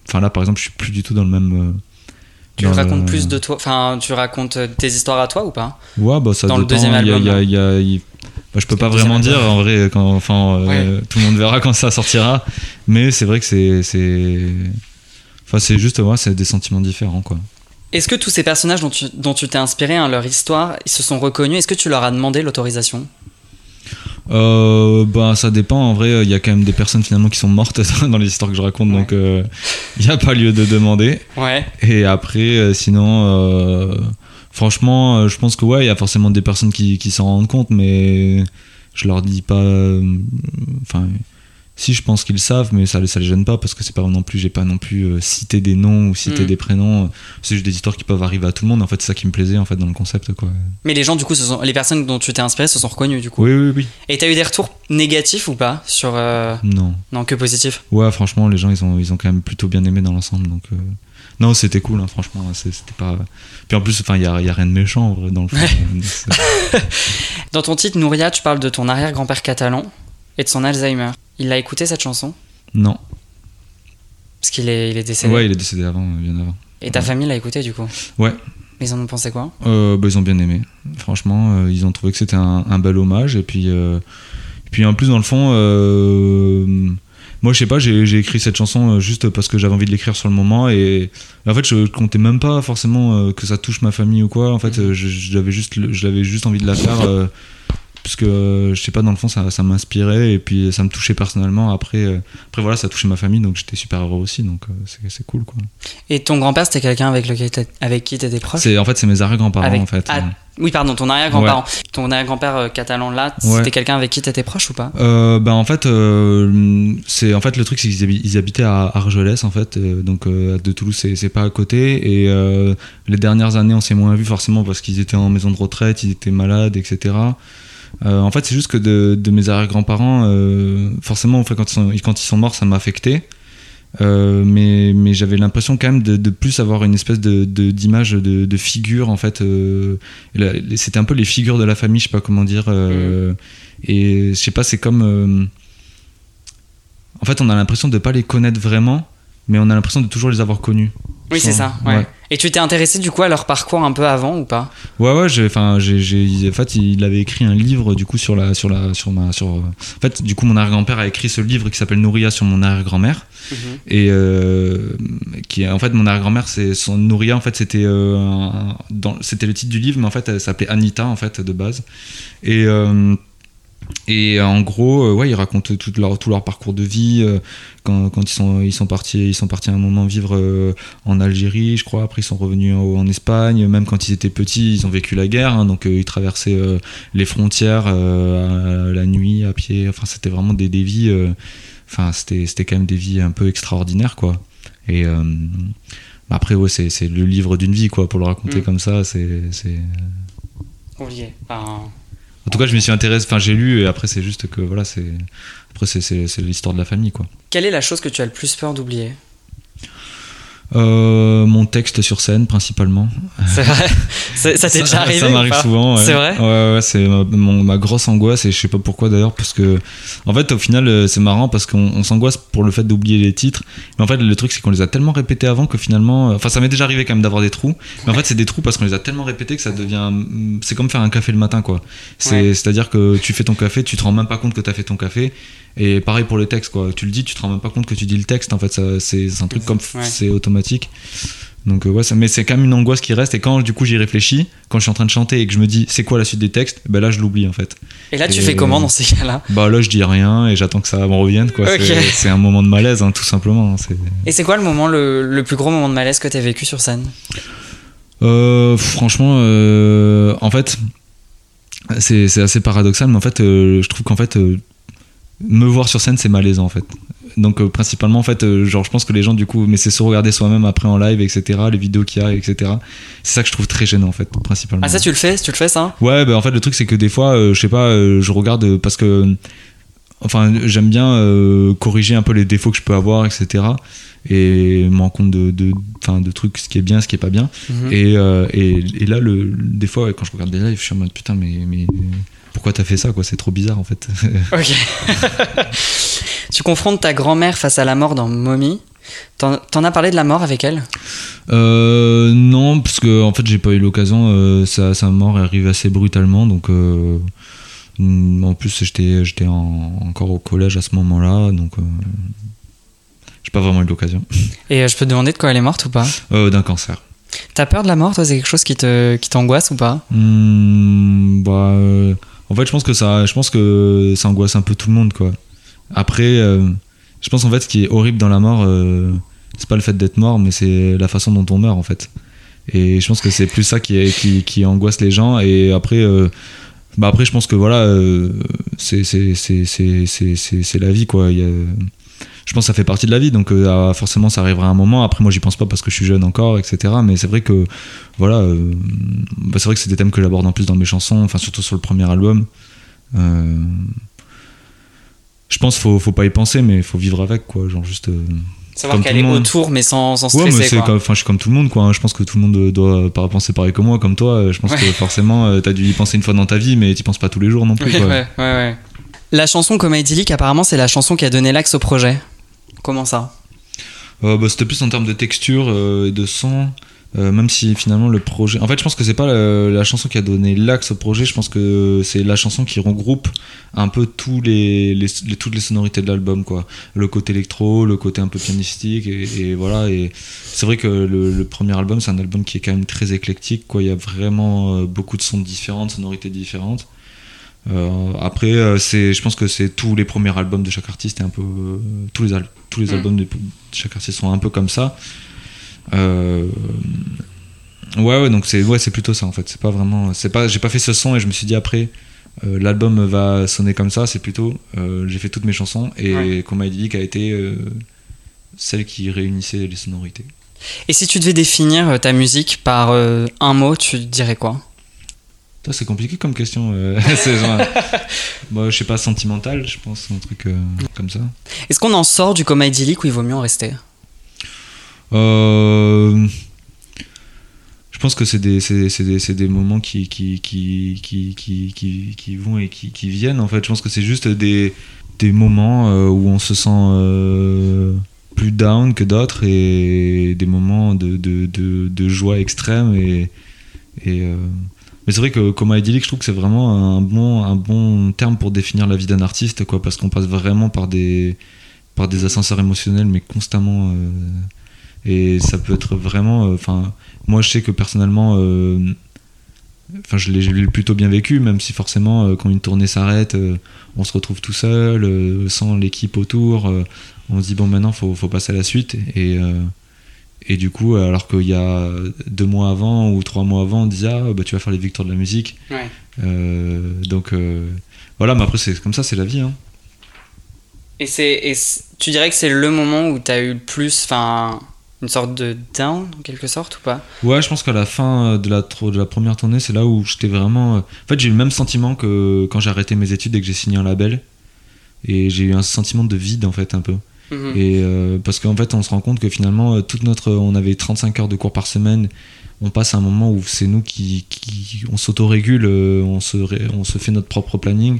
enfin là, par exemple, je suis plus du tout dans le même. Tu racontes plus de toi, enfin, tu racontes tes histoires à toi ou pas? Ouais, bah ça Dans le deuxième album. Il y a, y a, y a bah, je peux pas vraiment dire en vrai quand enfin euh, tout le monde verra quand ça sortira. Mais c'est vrai que c'est c'est enfin c'est juste moi c'est des sentiments différents quoi. Est-ce que tous ces personnages dont tu dont tu t'es inspiré hein, leur histoire ils se sont reconnus? Est-ce que tu leur as demandé l'autorisation? Euh, bah ça dépend. En vrai il y a quand même des personnes finalement qui sont mortes dans les histoires que je raconte. Donc euh, il n'y a pas lieu de demander. Ouais. Et après euh, sinon Franchement, euh, je pense que ouais, il y a forcément des personnes qui, qui s'en rendent compte, mais je leur dis pas. Euh, enfin, si je pense qu'ils savent, mais ça, ça les gêne pas parce que c'est pas non plus, j'ai pas non plus euh, cité des noms ou cité mm. des prénoms. C'est juste des histoires qui peuvent arriver à tout le monde. En fait, c'est ça qui me plaisait en fait dans le concept, quoi. Mais les gens, du coup, ce sont, les personnes dont tu t'es inspiré se sont reconnues, du coup. Oui, oui, oui. Et t'as eu des retours négatifs ou pas sur Non. Non, que positifs. Ouais, franchement, les gens, ils ont, ils ont quand même plutôt bien aimé dans l'ensemble, donc. Non, c'était cool, hein, franchement. C'était pas. Puis en plus, enfin, il y a, y a, rien de méchant dans le fond. dans ton titre, Nouria, tu parles de ton arrière-grand-père catalan et de son Alzheimer. Il l'a écouté cette chanson? Non. Parce qu'il est, il est décédé. Ouais, il est décédé avant, bien avant. Et ta famille l'a écouté du coup? Ouais. Ils en ont pensé quoi? Euh, bah, Ils ont bien aimé. Franchement, euh, ils ont trouvé que c'était un, un, bel hommage. Et puis, euh, et puis en plus, dans le fond moi, je sais pas, j'ai écrit cette chanson euh, juste parce que j'avais envie de l'écrire sur le moment et en fait, je comptais même pas forcément euh, que ça touche ma famille ou quoi. En fait, euh, je- j'avais juste, juste envie de la faire euh, parce que euh, je sais pas, dans le fond, ça, ça m'inspirait et puis ça me touchait personnellement. Après, euh, après voilà, ça touchait ma famille, donc j'étais super heureux aussi, donc euh, c'est cool quoi. Et ton grand-père, c'était quelqu'un avec, lequel avec qui t'étais proche? C'est en fait, c'est mes arrière-grands-parents Avec- en fait. Ah, Oui, pardon, ton arrière-grand-parent. Ton arrière-grand-père catalan là, Ouais. c'était quelqu'un avec qui t'étais proche ou pas? Euh, ben en fait, euh, c'est en fait le truc, c'est qu'ils habi- ils habitaient à Argelès en fait, donc euh, de Toulouse, c'est pas à côté. Et les dernières années, on s'est moins vu forcément parce qu'ils étaient en maison de retraite, ils étaient malades, etc. Euh, en fait, c'est juste que de, de mes arrière-grands-parents, euh, forcément, en fait, quand, ils sont, quand ils sont morts, ça m'a affecté. Euh, mais mais j'avais l'impression quand même de, de plus avoir une espèce de d'image de, de, figure en fait c'était un peu les figures de la famille je sais pas comment dire euh, et je sais pas c'est comme en fait on a l'impression de pas les connaître vraiment mais on a l'impression de toujours les avoir connus Oui, c'est ça. Ouais. Ouais. Et tu t'es intéressé du coup à leur parcours un peu avant ou pas Ouais ouais, j'ai enfin j'ai en fait il avait écrit un livre du coup sur la sur la sur ma sur en fait du coup mon arrière-grand-père a écrit ce livre qui s'appelle Nouria sur mon arrière-grand-mère. Et euh, qui en fait mon arrière-grand-mère c'est son Nouria en fait c'était euh, c'était le titre du livre mais en fait elle s'appelait Anita en fait de base. Et euh, et en gros, euh, ouais, ils racontent tout leur, tout leur parcours de vie. euh, quand, quand ils sont ils sont partis ils sont partis un moment vivre euh, en Algérie, je crois. Après, ils sont revenus en, en Espagne. Même quand ils étaient petits, ils ont vécu la guerre. hein, donc, euh, ils traversaient euh, les frontières euh, à la nuit, à pied. Enfin, c'était vraiment des, des vies. euh, Enfin, c'était quand même des vies un peu extraordinaires, quoi. Et euh, après, ouais, c'est le livre d'une vie, quoi. Pour le raconter Mm. comme ça, c'est c'est Oui. Enfin, en tout cas, je m'y suis intéressé, enfin j'ai lu et après c'est juste que voilà, c'est après c'est- l'histoire de la famille quoi. Quelle est la chose que tu as le plus peur d'oublier? Euh, mon texte sur scène principalement. C'est vrai Ça t'est déjà arrivé Ça m'arrive souvent. ouais. C'est vrai Ouais, ouais, c'est ma, grosse angoisse et je sais pas pourquoi d'ailleurs parce que en fait au final euh, c'est marrant parce qu'on on s'angoisse pour le fait d'oublier les titres, mais en fait le truc c'est qu'on les a tellement répétés avant que finalement, euh, enfin ça m'est déjà arrivé quand même d'avoir des trous, mais en fait c'est des trous parce qu'on les a tellement répétés que ça devient, c'est comme faire un café le matin quoi. C'est Ouais. c'est à dire que tu fais ton café, tu te rends même pas compte que t'as fait ton café. Et pareil pour le texte, quoi. Tu le dis, tu te rends même pas compte que tu dis le texte. En fait, c'est un truc comme Ouais. c'est automatique. Donc euh, ouais, ça, mais c'est quand même une angoisse qui reste. Et quand du coup j'y réfléchis, quand je suis en train de chanter et que je me dis c'est quoi la suite des textes, ben là je l'oublie en fait. Et là, tu fais comment dans ces cas-là? Bah là je dis rien et j'attends que ça me revienne quoi. Ok. C'est- un moment de malaise hein, tout simplement. hein. Et c'est quoi le moment, le, le plus gros moment de malaise que t'as vécu sur scène? Euh, franchement, euh, en fait, c'est c'est assez paradoxal, mais en fait, euh, je trouve qu'en fait, euh, me voir sur scène, c'est malaisant en fait. Donc euh, principalement en fait, euh, genre je pense que les gens du coup, mais c'est se regarder soi-même après en live, etc. Les vidéos qu'il y a, etc. C'est ça que je trouve très gênant en fait, principalement. Ah, ça, tu le fais? Tu le fais, ça? Ouais, bah en fait le truc c'est que des fois, euh, je sais pas, euh, je regarde parce que, enfin, j'aime bien corriger un peu les défauts que je peux avoir, etc. Et me rendre compte de, de, de trucs, ce qui est bien, ce qui est pas bien. Mhm. Et, et, et là, le, des fois, ouais, quand je regarde des lives, je suis en mode putain, mais, mais pourquoi t'as fait ça quoi C'est trop bizarre en fait. Ok. tu confrontes ta grand-mère face à la mort dans Mommy. T'en t'en as parlé de la mort avec elle? Euh, non, parce que en fait, j'ai pas eu l'occasion. euh, sa, sa mort est arrivée assez brutalement, donc euh, en plus, j'étais j'étais en- encore au collège à ce moment-là, donc j'ai pas vraiment eu l'occasion. Et je peux te demander de quoi elle est morte ou pas? D'un cancer. T'as peur de la mort, toi? C'est quelque chose qui te qui t'angoisse ou pas? Hmm, bah, en fait, je pense que ça, je pense que ça angoisse un peu tout le monde, quoi. Après, euh, je pense en fait, ce qui est horrible dans la mort, euh, c'est pas le fait d'être mort, mais c'est la façon dont on meurt, en fait. Et je pense que c'est plus ça qui, qui, angoisse les gens. Et après, euh, bah après, je pense que voilà, euh, c'est la vie, quoi. Je pense que ça fait partie de la vie, donc euh, ah, forcément ça arrivera un moment. Après, moi, j'y pense pas parce que je suis jeune encore, etc. Mais c'est vrai que voilà, euh, bah, c'est vrai que c'est des thèmes que j'aborde en plus dans mes chansons, enfin surtout sur le premier album. Euh, je pense qu'il faut, faut pas y penser, mais il faut vivre avec, quoi. Genre juste. Savoir qu'elle est autour, mais sans, sans Ouais, mais stresser. c'est comme, enfin, je suis comme tout le monde, quoi. hein. Je pense que tout le monde doit pas penser pareil que moi, comme toi. Je pense Ouais. que forcément, t'as dû y penser une fois dans ta vie, mais t'y penses pas tous les jours non plus, Ouais, quoi. ouais, ouais, ouais. La chanson Coma idyllique, apparemment, c'est la chanson qui a donné l'axe au projet. Comment ça Euh, bah, c'était plus en termes de texture euh, et de son. Euh, même si finalement le projet. En fait, je pense que c'est pas la, chanson qui a donné l'axe au projet. Je pense que c'est la chanson qui regroupe un peu tous les, toutes les sonorités de l'album, quoi. Le côté électro, le côté un peu pianistique, et, voilà. Et c'est vrai que le, le premier album, c'est un album qui est quand même très éclectique, quoi. Il y a vraiment beaucoup de sons différents, de sonorités différentes. Euh, après, euh, c'est, je pense que c'est tous les premiers albums de chaque artiste, et un peu euh, tous les al- tous les Mm. albums de, chaque artiste sont un peu comme ça. Euh, ouais, ouais, donc c'est ouais, c'est plutôt ça en fait. C'est pas vraiment, c'est pas, j'ai pas fait ce son et je me suis dit après. euh, L'album va sonner comme ça, c'est plutôt euh, j'ai fait toutes mes chansons et Ouais. Idyllique a été euh, celle qui réunissait les sonorités. Et si tu devais définir ta musique par euh, un mot, tu dirais quoi? C'est compliqué comme question. euh, c'est genre, moi, je sais pas, sentimental, je pense, un truc euh, comme ça. Est-ce qu'on en sort du coma idyllique ou il vaut mieux en rester? Euh, je pense que c'est des, c'est, c'est des, c'est des moments qui, qui, qui, qui, qui, qui, qui vont et qui, viennent. En fait, je pense que c'est juste des, des moments euh, où on se sent plus down que d'autres et des moments de, de, de, de joie extrême. Et, et, mais c'est vrai que coma idyllique, je trouve que c'est vraiment un bon, un bon terme pour définir la vie d'un artiste, quoi, parce qu'on passe vraiment par des, par des ascenseurs émotionnels, mais constamment. euh, et ça peut être vraiment. Enfin, moi, je sais que personnellement. euh, je l'ai plutôt bien vécu, même si forcément, euh, quand une tournée s'arrête, euh, on se retrouve tout seul, euh, sans l'équipe autour. euh, on se dit, bon, maintenant, faut, faut passer à la suite. Et, euh, et du coup, alors qu'il y a deux mois avant ou trois mois avant, on disait, ah, bah, tu vas faire les victoires de la musique. Ouais. Euh, donc, euh, voilà, mais après, c'est comme ça, c'est la vie. Hein. Et, c'est, et c'est- tu dirais que c'est le moment où tu as eu le plus, enfin, une sorte de down, en quelque sorte, ou pas? Ouais, je pense qu'à la fin de la, de la première tournée, c'est là où j'étais vraiment. euh, En fait, j'ai eu le même sentiment que quand j'ai arrêté mes études et que j'ai signé un label. Et j'ai eu un sentiment de vide, en fait, un peu. Mhm. Et euh, parce qu'en fait, on se rend compte que finalement, euh, toute notre, on avait 35 heures de cours par semaine. On passe à un moment où c'est nous qui, qui on s'autorégule, euh, on se, on se fait notre propre planning,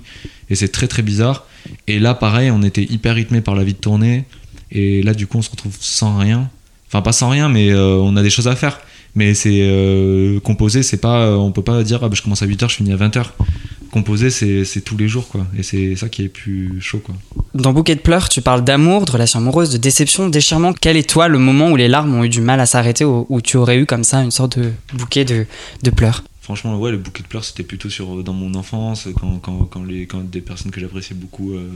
et c'est très très bizarre. Et là, pareil, on était hyper rythmé par la vie de tournée, et là, du coup, on se retrouve sans rien. Enfin, pas sans rien, mais on a des choses à faire. Mais c'est composer, c'est pas, on peut pas dire, ah, bah, je commence à 8h, je finis à 20h. Composer, c'est c'est tous les jours, quoi. Et c'est ça qui est plus chaud, quoi. Dans Bouquet de pleurs, tu parles d'amour, de relations amoureuses, de déception, de déchirement. Quel est toi le moment où les larmes ont eu du mal à s'arrêter, où, où tu aurais eu comme ça une sorte de bouquet de, de pleurs? Franchement, ouais, le bouquet de pleurs, c'était plutôt sur, dans mon enfance, quand, quand, quand, les, quand des personnes que j'appréciais beaucoup. euh,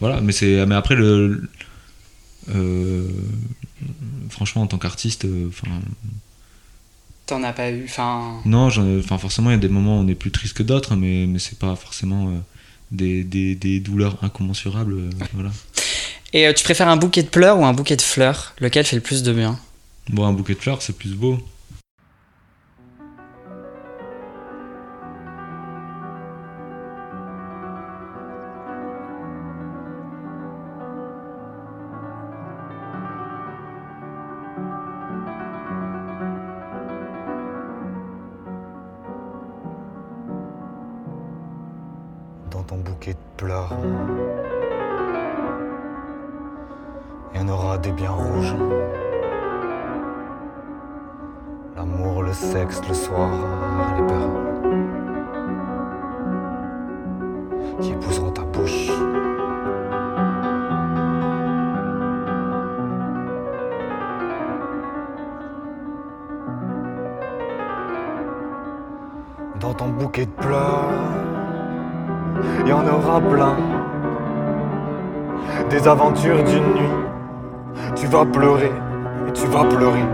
voilà, mais, c'est, mais après, le, euh, franchement, en tant qu'artiste, euh, enfin, T'en as pas eu, enfin. non, enfin, forcément, il y a des moments où on est plus triste que d'autres, mais, mais c'est pas forcément euh, des, des, des douleurs incommensurables. euh, voilà. Et euh, tu préfères un bouquet de pleurs ou un bouquet de fleurs? Lequel fait le plus de bien? Bon, un bouquet de fleurs, c'est plus beau. Il y en aura des biens rouges. L'amour, le sexe, le soir, les perles qui épouseront ta bouche. Dans ton bouquet de pleurs, il y en aura plein. Des aventures d'une nuit. Tu vas pleurer et tu vas pleurer.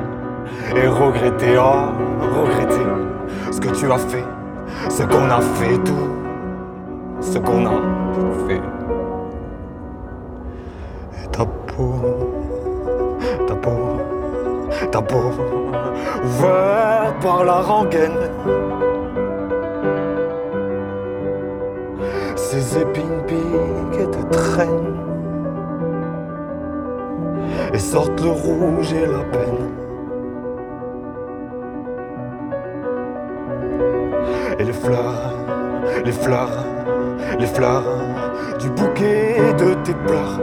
Et regretter, oh, regretter ce que tu as fait, ce qu'on a fait, tout ce qu'on a fait. Et ta peau, ta peau, ta peau, ouverte par la rengaine. Ces épines piquent et te traînent Et sortent le rouge et la peine Et les fleurs, les fleurs, les fleurs Du bouquet de tes pleurs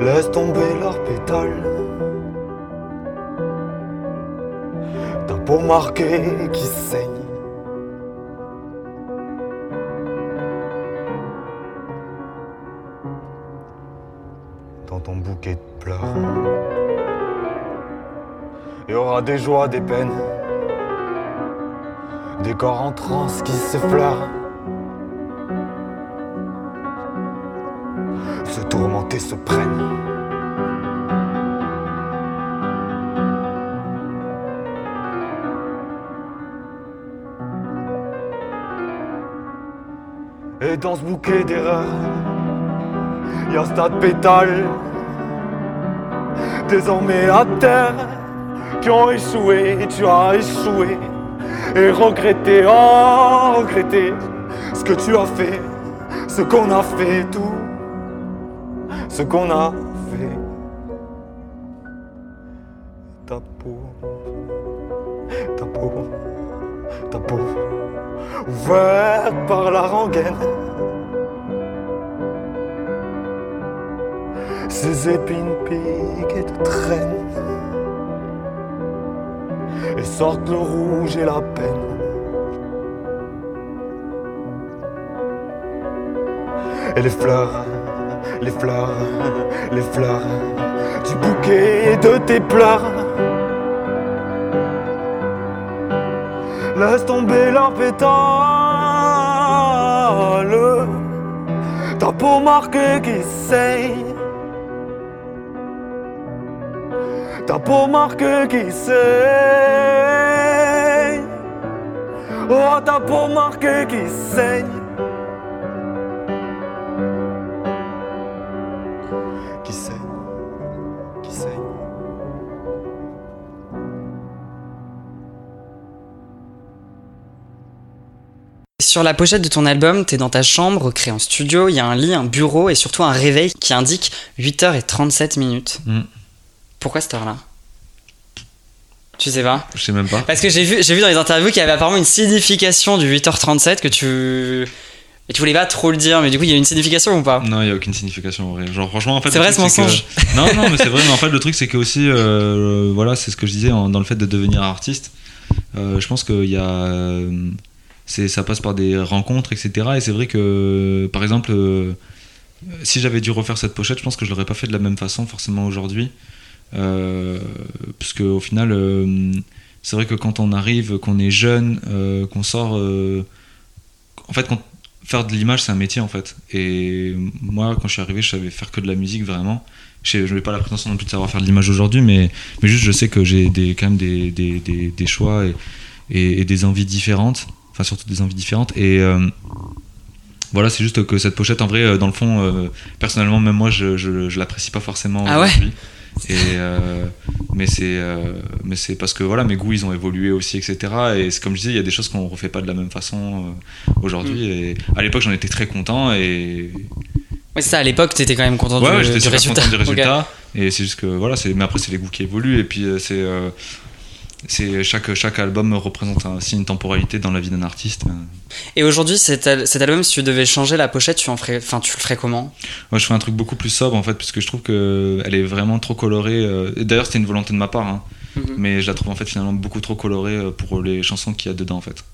laisse tomber leurs pétales. Ta peau marquée qui saigne. Des joies, des peines, des corps en transe qui s'effleurent. Se tourmenter, se prennent. Et dans ce bouquet d'erreurs, y a un tas de pétales, désormais à terre, qui ont échoué, tu as échoué, et regretté, oh, regretté, ce que tu as fait, ce qu'on a fait, tout, ce qu'on a fait. Ta peau, ta peau, ta peau, ouverte par la rengaine. Ses épines piquent et te traînent Et sortent le rouge et la peine. Et les fleurs, les fleurs, les fleurs Du bouquet de tes pleurs. Laisse tomber leurs pétales Ta peau marquée qui saigne Ta peau marquée qui saigne Oh ta peau marquée qui saigne Qui saigne Qui saigne Sur la pochette de ton album, t'es dans ta chambre, créée en studio, il y a un lit, un bureau et surtout un réveil qui indique 8h37 minutes. Mm. Pourquoi cette heure-là? Tu sais pas? Je sais même pas. Parce que j'ai vu, j'ai vu dans les interviews qu'il y avait apparemment une signification du 8h37 que tu. Et tu voulais pas trop le dire, mais du coup, il y a une signification ou pas? Non, il y a aucune signification en vrai. Genre franchement en fait C'est vrai, ce mensonge. que- Non non, mais c'est vrai mais en fait le truc c'est que aussi euh, voilà, c'est ce que je disais en- dans le fait de devenir artiste. Euh, je pense qu'il y a euh, c'est ça passe par des rencontres etc. et c'est vrai que par exemple si j'avais dû refaire cette pochette, je pense que je l'aurais pas fait de la même façon forcément aujourd'hui. Euh, parce que au final euh, c'est vrai que quand on arrive, qu'on est jeune, euh, qu'on sort en fait quand faire de l'image c'est un métier en fait. Et moi quand je suis arrivé je savais faire que de la musique vraiment. Je n'ai pas la prétention non plus de savoir faire de l'image aujourd'hui mais, mais juste je sais que j'ai des, quand même des, des, des, des choix et, et, et des envies différentes. Enfin surtout des envies différentes. Et euh, voilà c'est juste que cette pochette en vrai dans le fond euh, personnellement même moi je, je, je l'apprécie pas forcément Ah ouais aujourd'hui et euh, mais c'est euh, mais c'est parce que voilà mes goûts ils ont évolué aussi etc et c'est comme je disais il y a des choses qu'on refait pas de la même façon euh, aujourd'hui. Mm. et à l'époque j'en étais très content et Ouais, c'est ça, à l'époque, t'étais quand même content ouais, du, ouais, j'étais du résultat. content du résultat. Et c'est juste que voilà c'est mais après c'est les goûts qui évoluent. Et puis c'est euh, c'est chaque chaque album représente aussi une temporalité dans la vie d'un artiste. Et aujourd'hui, cet, al- cet album, si tu devais changer la pochette, tu en ferais, enfin, tu le ferais comment? Moi, je fais un truc beaucoup plus sobre en fait, parce que je trouve que elle est vraiment trop colorée. euh, D'ailleurs, c'était une volonté de ma part, hein, mais je la trouve en fait finalement beaucoup trop colorée euh, pour les chansons qu'il y a dedans en fait.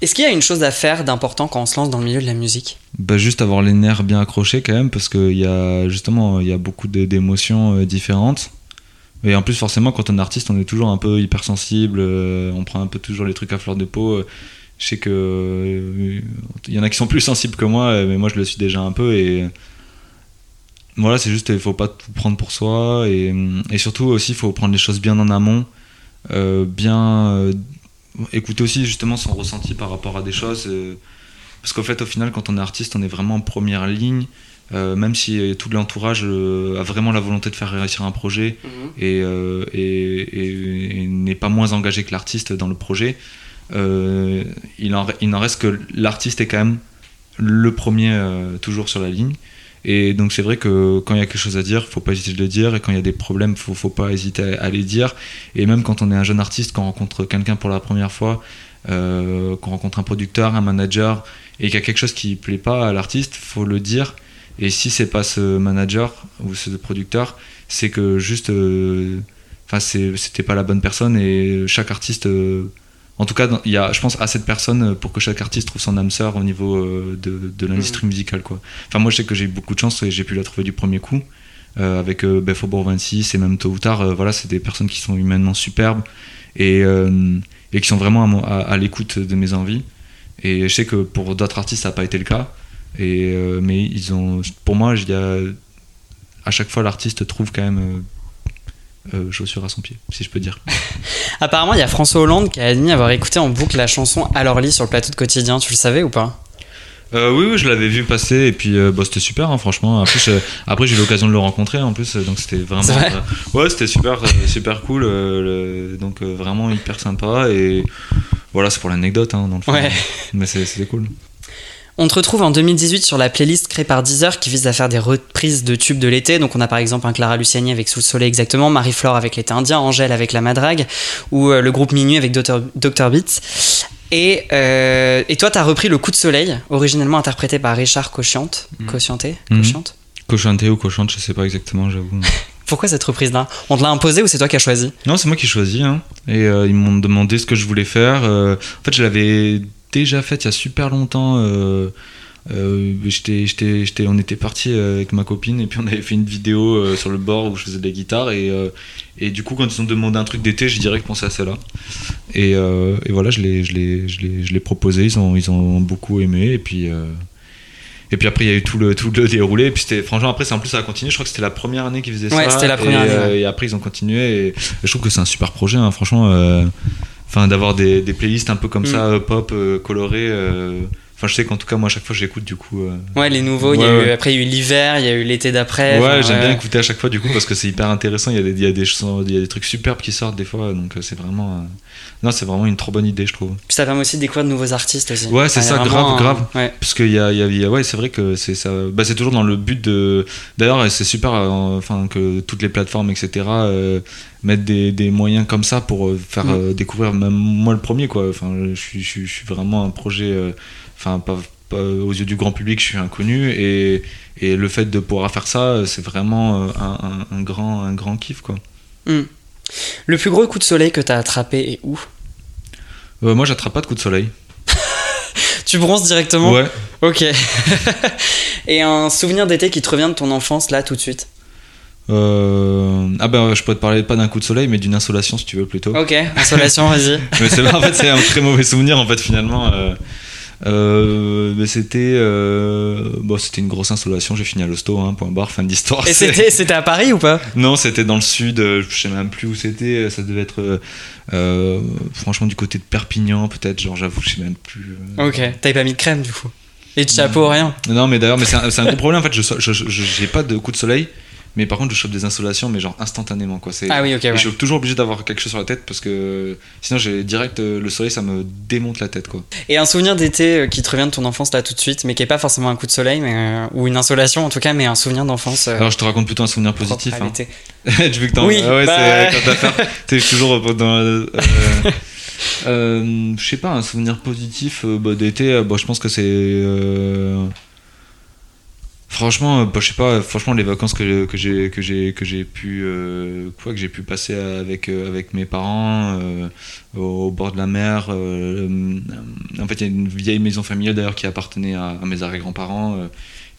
Est-ce qu'il y a une chose à faire d'important quand on se lance dans le milieu de la musique? Bah, juste avoir les nerfs bien accrochés quand même, parce qu'il y a justement il y a beaucoup d'é- d'émotions euh, différentes. Et en plus, forcément, quand on est artiste, on est toujours un peu hypersensible, euh, on prend un peu toujours les trucs à fleur de peau. euh, Je sais que euh, il y en a qui sont plus sensibles que moi, euh, mais moi je le suis déjà un peu et voilà, c'est juste il faut pas tout prendre pour soi et, surtout aussi il faut prendre les choses bien en amont, euh, bien écouter aussi justement son ressenti par rapport à des choses. parce qu'en fait, au final, quand on est artiste, on est vraiment en première ligne. Euh, même si tout l'entourage euh, a vraiment la volonté de faire réussir un projet et, euh, et- et- et n'est pas moins engagé que l'artiste dans le projet, il, en, il n'en reste que l'artiste est quand même le premier toujours sur la ligne. Et donc c'est vrai que quand il y a quelque chose à dire, faut pas hésiter de le dire. Et quand il y a des problèmes, faut, faut pas hésiter à, à les dire. Et même quand on est un jeune artiste, quand on rencontre quelqu'un pour la première fois, qu'on rencontre un producteur, un manager, et qu'il y a quelque chose qui plaît pas à l'artiste, faut le dire. Et si c'est pas ce manager ou ce producteur, c'est que juste, euh, enfin, c'était pas la bonne personne et chaque artiste. euh, en tout cas, il y a, je pense, assez de personnes pour que chaque artiste trouve son âme sœur au niveau euh, de, de l'industrie musicale. Quoi. Enfin, moi, je sais que j'ai eu beaucoup de chance et j'ai pu la trouver du premier coup. euh, avec euh, ben, Faubourg 26 et même tôt ou tard, euh, voilà, c'est des personnes qui sont humainement superbes et, euh, et qui sont vraiment à, mon- à- à l'écoute de mes envies. Et je sais que pour d'autres artistes, ça n'a pas été le cas. Et, euh, mais ils ont, pour moi, il y a, à chaque fois, l'artiste trouve quand même euh, euh, chaussure à son pied, si je peux dire. Apparemment, il y a François Hollande qui a admis avoir écouté en boucle la chanson À lit sur le plateau de quotidien. Tu le savais ou pas? Euh, oui, oui, je l'avais vu passer et puis euh, bah, c'était super, hein, franchement. Après, je- après, j'ai eu l'occasion de le rencontrer en plus, donc c'était vraiment. Vrai? euh, ouais, c'était super, super cool. le- donc vraiment hyper sympa et voilà, c'est pour l'anecdote hein, dans le fond. Ouais. Mais c'était cool. On te retrouve en 2018 sur la playlist créée par Deezer qui vise à faire des reprises de tubes de l'été. Donc on a par exemple un Clara Luciani avec Sous le soleil exactement, Marie-Flore avec l'été indien, Angèle avec La Madrague ou euh, le groupe Minuit avec Dr, Dr Beats. Et, euh, et toi, t'as repris Le Coup de soleil, originellement interprété par Richard Cochiante. Cochianté Mhm. Cochiante Cochanté ou cochante, je sais pas exactement, j'avoue. Pourquoi cette reprise-là? On te l'a imposée ou c'est toi qui as choisi? Non, c'est moi qui ai choisi. Hein. Et euh, ils m'ont demandé ce que je voulais faire. Euh, en fait, je l'avais déjà faite il y a super longtemps. Euh, euh, j'étais, j'étais, j'étais, on était parti avec ma copine et puis on avait fait une vidéo euh, sur le bord où je faisais de la guitare. Et, euh, et du coup, quand ils ont demandé un truc d'été, j'ai direct pensé à celle-là. Et, euh, et voilà, je l'ai, je, l'ai, je, l'ai, je l'ai proposé. Ils ont, ils ont beaucoup aimé. Et puis. euh, et puis après, il y a eu tout le, tout le déroulé. Et puis c'était, franchement, après, c'est en plus, ça a continué. Je crois que c'était la première année qu'ils faisaient Ouais, ça. c'était la première et, année, euh, ouais. et après, ils ont continué. Et, je trouve que c'est un super projet, hein, franchement. Enfin, d'avoir des, des playlists un peu comme Mm. ça, euh, pop, euh, colorées. euh, Enfin, je sais qu'en tout cas, moi, à chaque fois, j'écoute du coup. euh, Ouais, les nouveaux, il y a Ouais, eu, ouais. après il y a eu l'hiver, il y a eu l'été d'après. Ouais, j'aime bien écouter à chaque fois du coup parce que c'est hyper intéressant. Il y a des, il y a des, chansons- il y a des trucs superbes qui sortent des fois, donc c'est vraiment. euh, Non, c'est vraiment une trop bonne idée, je trouve. Puis ça permet aussi de découvrir de nouveaux artistes aussi. Ouais, c'est ça, grave, un- grave. Ouais. Parce qu'il y a, y a- y a- ouais, c'est vrai que c'est ça. Bah, c'est toujours dans le but de. D'ailleurs, c'est super, enfin, que toutes les plateformes, etc. mettent des, des moyens comme ça pour euh, faire Mm. euh, découvrir même moi le premier, quoi. Enfin, je suis, je suis, je suis vraiment un projet. euh, Enfin, pas, pas- aux yeux du grand public, je suis inconnu et, et le fait de pouvoir faire ça, c'est vraiment un, un- un grand, un grand kiff, quoi. Le plus gros coup de soleil que t'as attrapé est où? Euh, moi, j'attrape pas de coup de soleil. Tu bronzes directement? Ouais. Ok. Et un souvenir d'été qui te revient de ton enfance là tout de suite? Euh, Ah ben, je pourrais te parler pas d'un coup de soleil, mais d'une insolation, si tu veux plutôt. Ok, insolation, vas-y. mais c'est en fait c'est un très mauvais souvenir en fait finalement euh, euh, mais c'était bon c'était une grosse insolation j'ai fini à l'hosto hein, point barre fin de l'histoire Et c'était c'était à Paris ou pas? Non c'était dans le sud je sais même plus où c'était ça devait être franchement du côté de Perpignan peut-être genre j'avoue je sais même plus. Ok, t'avais pas mis de crème du coup. Et de chapeau, rien. non mais d'ailleurs mais c'est un, un gros problème en fait je- j'ai pas de coup de soleil mais par contre je chope des insolations mais genre instantanément quoi Ah oui, ok, et ouais. je suis toujours obligé d'avoir quelque chose sur la tête parce que sinon j'ai direct euh, le soleil ça me démonte la tête quoi Et un souvenir d'été euh, qui te revient de ton enfance là tout de suite, mais qui est pas forcément un coup de soleil, mais, euh, ou une insolation en tout cas, mais un souvenir d'enfance. euh, Alors je te raconte plutôt un souvenir positif. Hein. l'été. Vu que t'en- Oui, ah ouais, bah- T'es toujours dans. euh, je sais pas, un souvenir positif bah, d'été. bah, je pense que c'est. Euh, Franchement, euh, bah, je sais pas. Franchement, les vacances que, que j'ai que j'ai que j'ai pu euh, quoi que j'ai pu passer avec euh, avec mes parents euh, au, au bord de la mer. euh, euh, en fait, il y a une vieille maison familiale d'ailleurs qui appartenait à, à mes arrière-grands-parents. euh,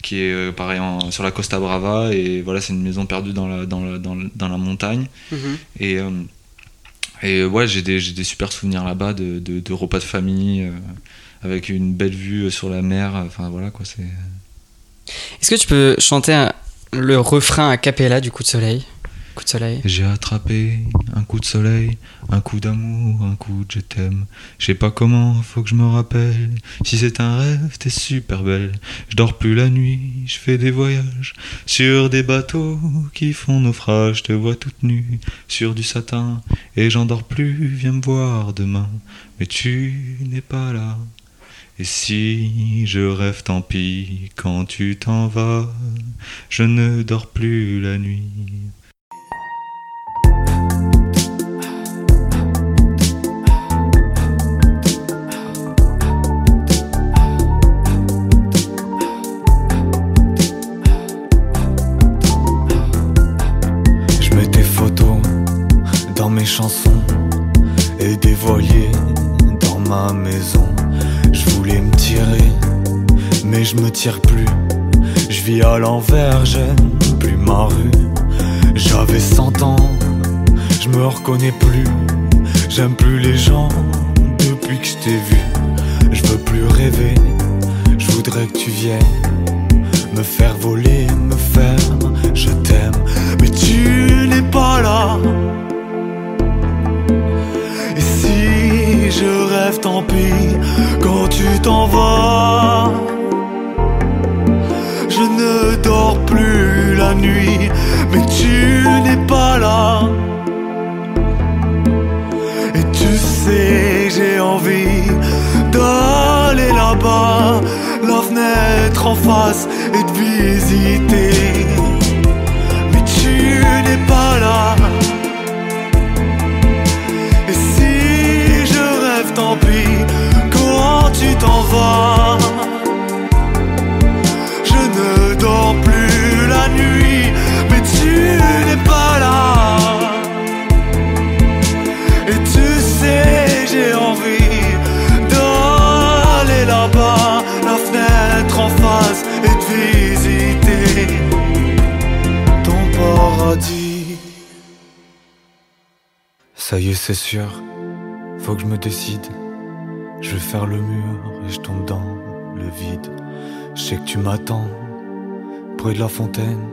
qui est euh, pareil en- sur la Costa Brava et voilà c'est une maison perdue dans la, dans la, dans la, dans la montagne Mhm. et, euh, et ouais j'ai des, j'ai des super souvenirs là-bas de, de, de repas de famille euh, avec une belle vue euh, sur la mer enfin voilà quoi c'est Est-ce que tu peux chanter le refrain à cappella du coup de soleil? Coup de soleil. J'ai attrapé un coup de soleil, un coup d'amour, un coup de je t'aime. Je sais pas comment, faut que je me rappelle. Si c'est un rêve, t'es super belle. Je dors plus la nuit, je fais des voyages sur des bateaux qui font naufrage. Je te vois toute nue sur du satin et j'en dors plus. Viens me voir demain, mais tu n'es pas là. Et si je rêve, tant pis, quand tu t'en vas, je ne dors plus la nuit. Je mets tes photos dans mes chansons et des voiliers dans ma maison. Je voulais me tirer, mais je me tire plus. Je vis à l'envers, j'aime plus ma rue. J'avais 100 ans, je me reconnais plus. J'aime plus les gens depuis que je t'ai vu. Je veux plus rêver, je voudrais que tu viennes me faire voler, me faire. Je t'aime, mais tu n'es pas là. Et si je rêve, tant pis, quand tu t'en vas. Je ne dors plus la nuit, mais tu n'es pas là. Et tu sais, j'ai envie d'aller là-bas, la fenêtre en face et de visiter. Ça y est, c'est sûr, faut que je me décide. Je vais faire le mur et je tombe dans le vide. Je sais que tu m'attends près de la fontaine.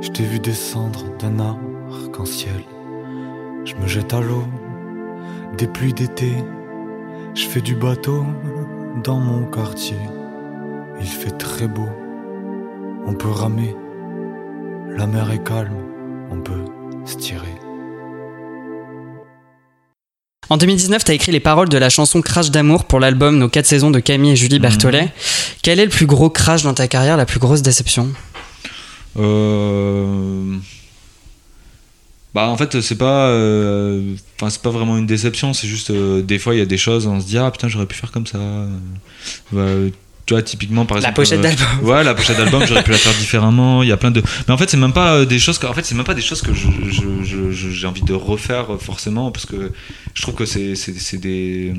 Je t'ai vu descendre d'un arc-en-ciel. Je me jette à l'eau, des pluies d'été. Je fais du bateau dans mon quartier. Il fait très beau, on peut ramer. La mer est calme, on peut se tirer. En 2019, t'as écrit les paroles de la chanson Crash d'amour pour l'album Nos 4 saisons de Camille et Julie Berthollet. Quel est le plus gros crash dans ta carrière, la plus grosse déception? Euh... Bah en fait c'est pas euh, enfin c'est pas vraiment une déception c'est juste euh, des fois il y a des choses on se dit ah putain j'aurais pu faire comme ça Euh, tu vois typiquement par La exemple pochette euh, d'album. ouais la pochette d'album j'aurais pu la faire différemment il y a plein de mais en fait c'est même pas euh, des choses que... en fait c'est même pas des choses que j'ai envie de refaire euh, forcément parce que je trouve que c'est c'est c'est des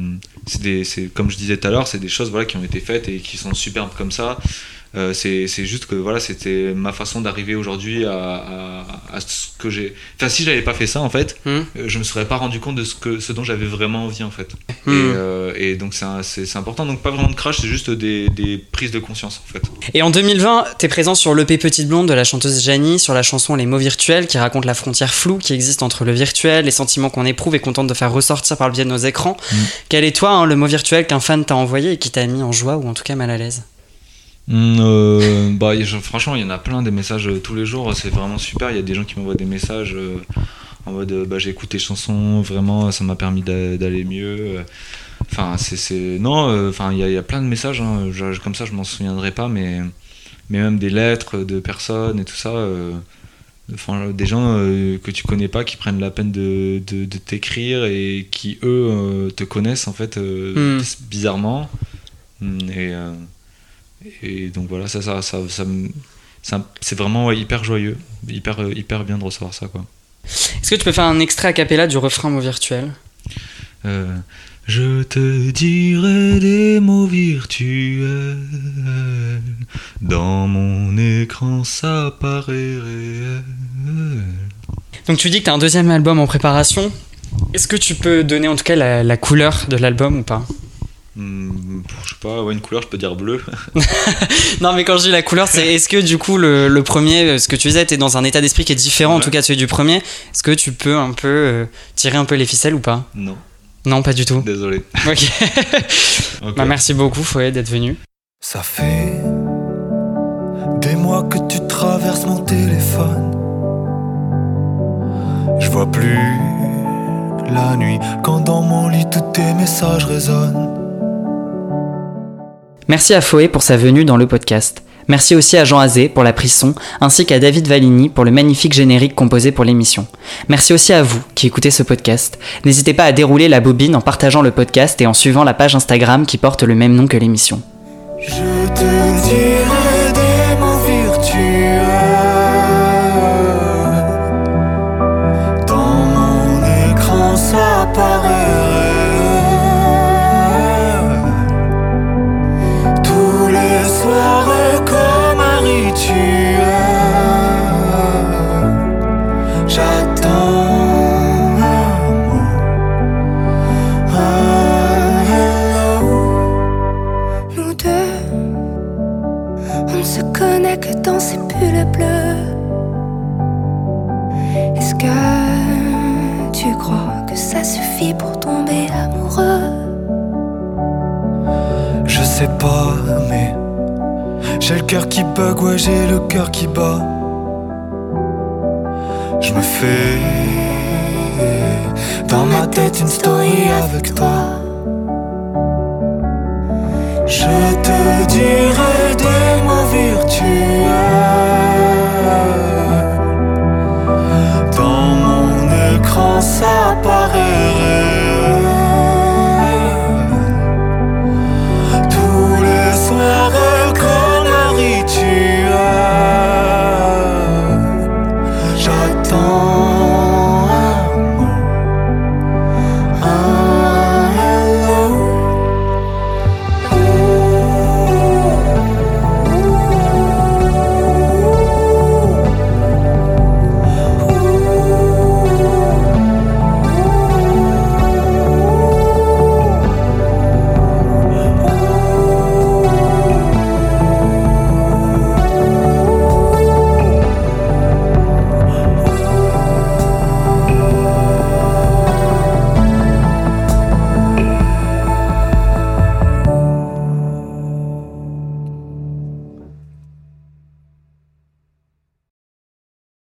c'est des c'est comme je disais tout à l'heure c'est des choses voilà qui ont été faites et qui sont superbes comme ça euh, c'est juste que voilà c'était ma façon d'arriver aujourd'hui à, à, à ce que j'ai enfin si j'avais pas fait ça en fait Hmm. euh, je me serais pas rendu compte de ce que ce dont j'avais vraiment envie en fait Hmm. et, euh, et donc c'est important donc pas vraiment de crash c'est juste des, des prises de conscience en fait Et en 2020, t'es présent sur l'EP Petite Blonde de la chanteuse Janie, sur la chanson Les mots virtuels, qui raconte la frontière floue qui existe entre le virtuel, les sentiments qu'on éprouve et qu'on tente de faire ressortir par le biais de nos écrans. Mm. Quel est toi hein, le mot virtuel qu'un fan t'a envoyé et qui t'a mis en joie ou en tout cas mal à l'aise? Hmm, euh, bah, je- franchement, il y en a plein des messages euh, tous les jours. C'est vraiment super. Il y a des gens qui m'envoient des messages euh, en mode euh, bah, j'ai écouté tes chansons, vraiment, ça m'a permis d'a- d'aller mieux. Enfin, c'est. c'est- Non, euh, enfin, il y, a- il y a plein de messages. hein. Je- comme ça, je m'en souviendrai pas, mais, mais même des lettres de personnes et tout ça. euh, Enfin, des gens euh, que tu connais pas qui prennent la peine de, de, de t'écrire et qui eux euh, te connaissent en fait euh, Mm. bizarrement Mm, et, euh, et donc voilà ça ça ça, ça me- ça- c'est vraiment ouais, hyper joyeux. Hyper euh, hyper bien de recevoir ça quoi. Est-ce que tu peux faire un extrait a cappella du refrain mot virtuel? Euh, je te dirai des mots virtuels. Dans mon écran ça paraît réel. Donc tu dis que t'as un deuxième album en préparation. Est-ce que tu peux donner en tout cas la, la couleur de l'album ou pas? Je sais pas ouais, une couleur je peux dire bleu Non mais quand je dis la couleur, c'est est-ce que du coup le, le premier, ce que tu disais, t'es dans un état d'esprit qui est différent en tout cas de celui du premier. Est-ce que tu peux un peu euh, tirer un peu les ficelles ou pas? Non Non, pas du tout. désolé Ok. Ok. Bah, merci beaucoup Fouet d'être venu. Ça fait des mois que tu traverses mon téléphone. Je vois plus la nuit quand dans mon lit tous tes messages résonnent. Merci à Foé pour sa venue dans le podcast. Merci aussi à Jean Azé pour la prise son, ainsi qu'à David Valigny pour le magnifique générique composé pour l'émission. Merci aussi à vous qui écoutez ce podcast. N'hésitez pas à dérouler la bobine en partageant le podcast et en suivant la page Instagram qui porte le même nom que l'émission. Je te dirai des mots virtuels Que dans ses pulls bleus. Est-ce que tu crois que ça suffit pour tomber amoureux? Je sais pas, mais j'ai le cœur qui bug, ouais, j'ai le cœur qui bat. Je me fais dans ma tête une story avec toi. Je te dirai virtuels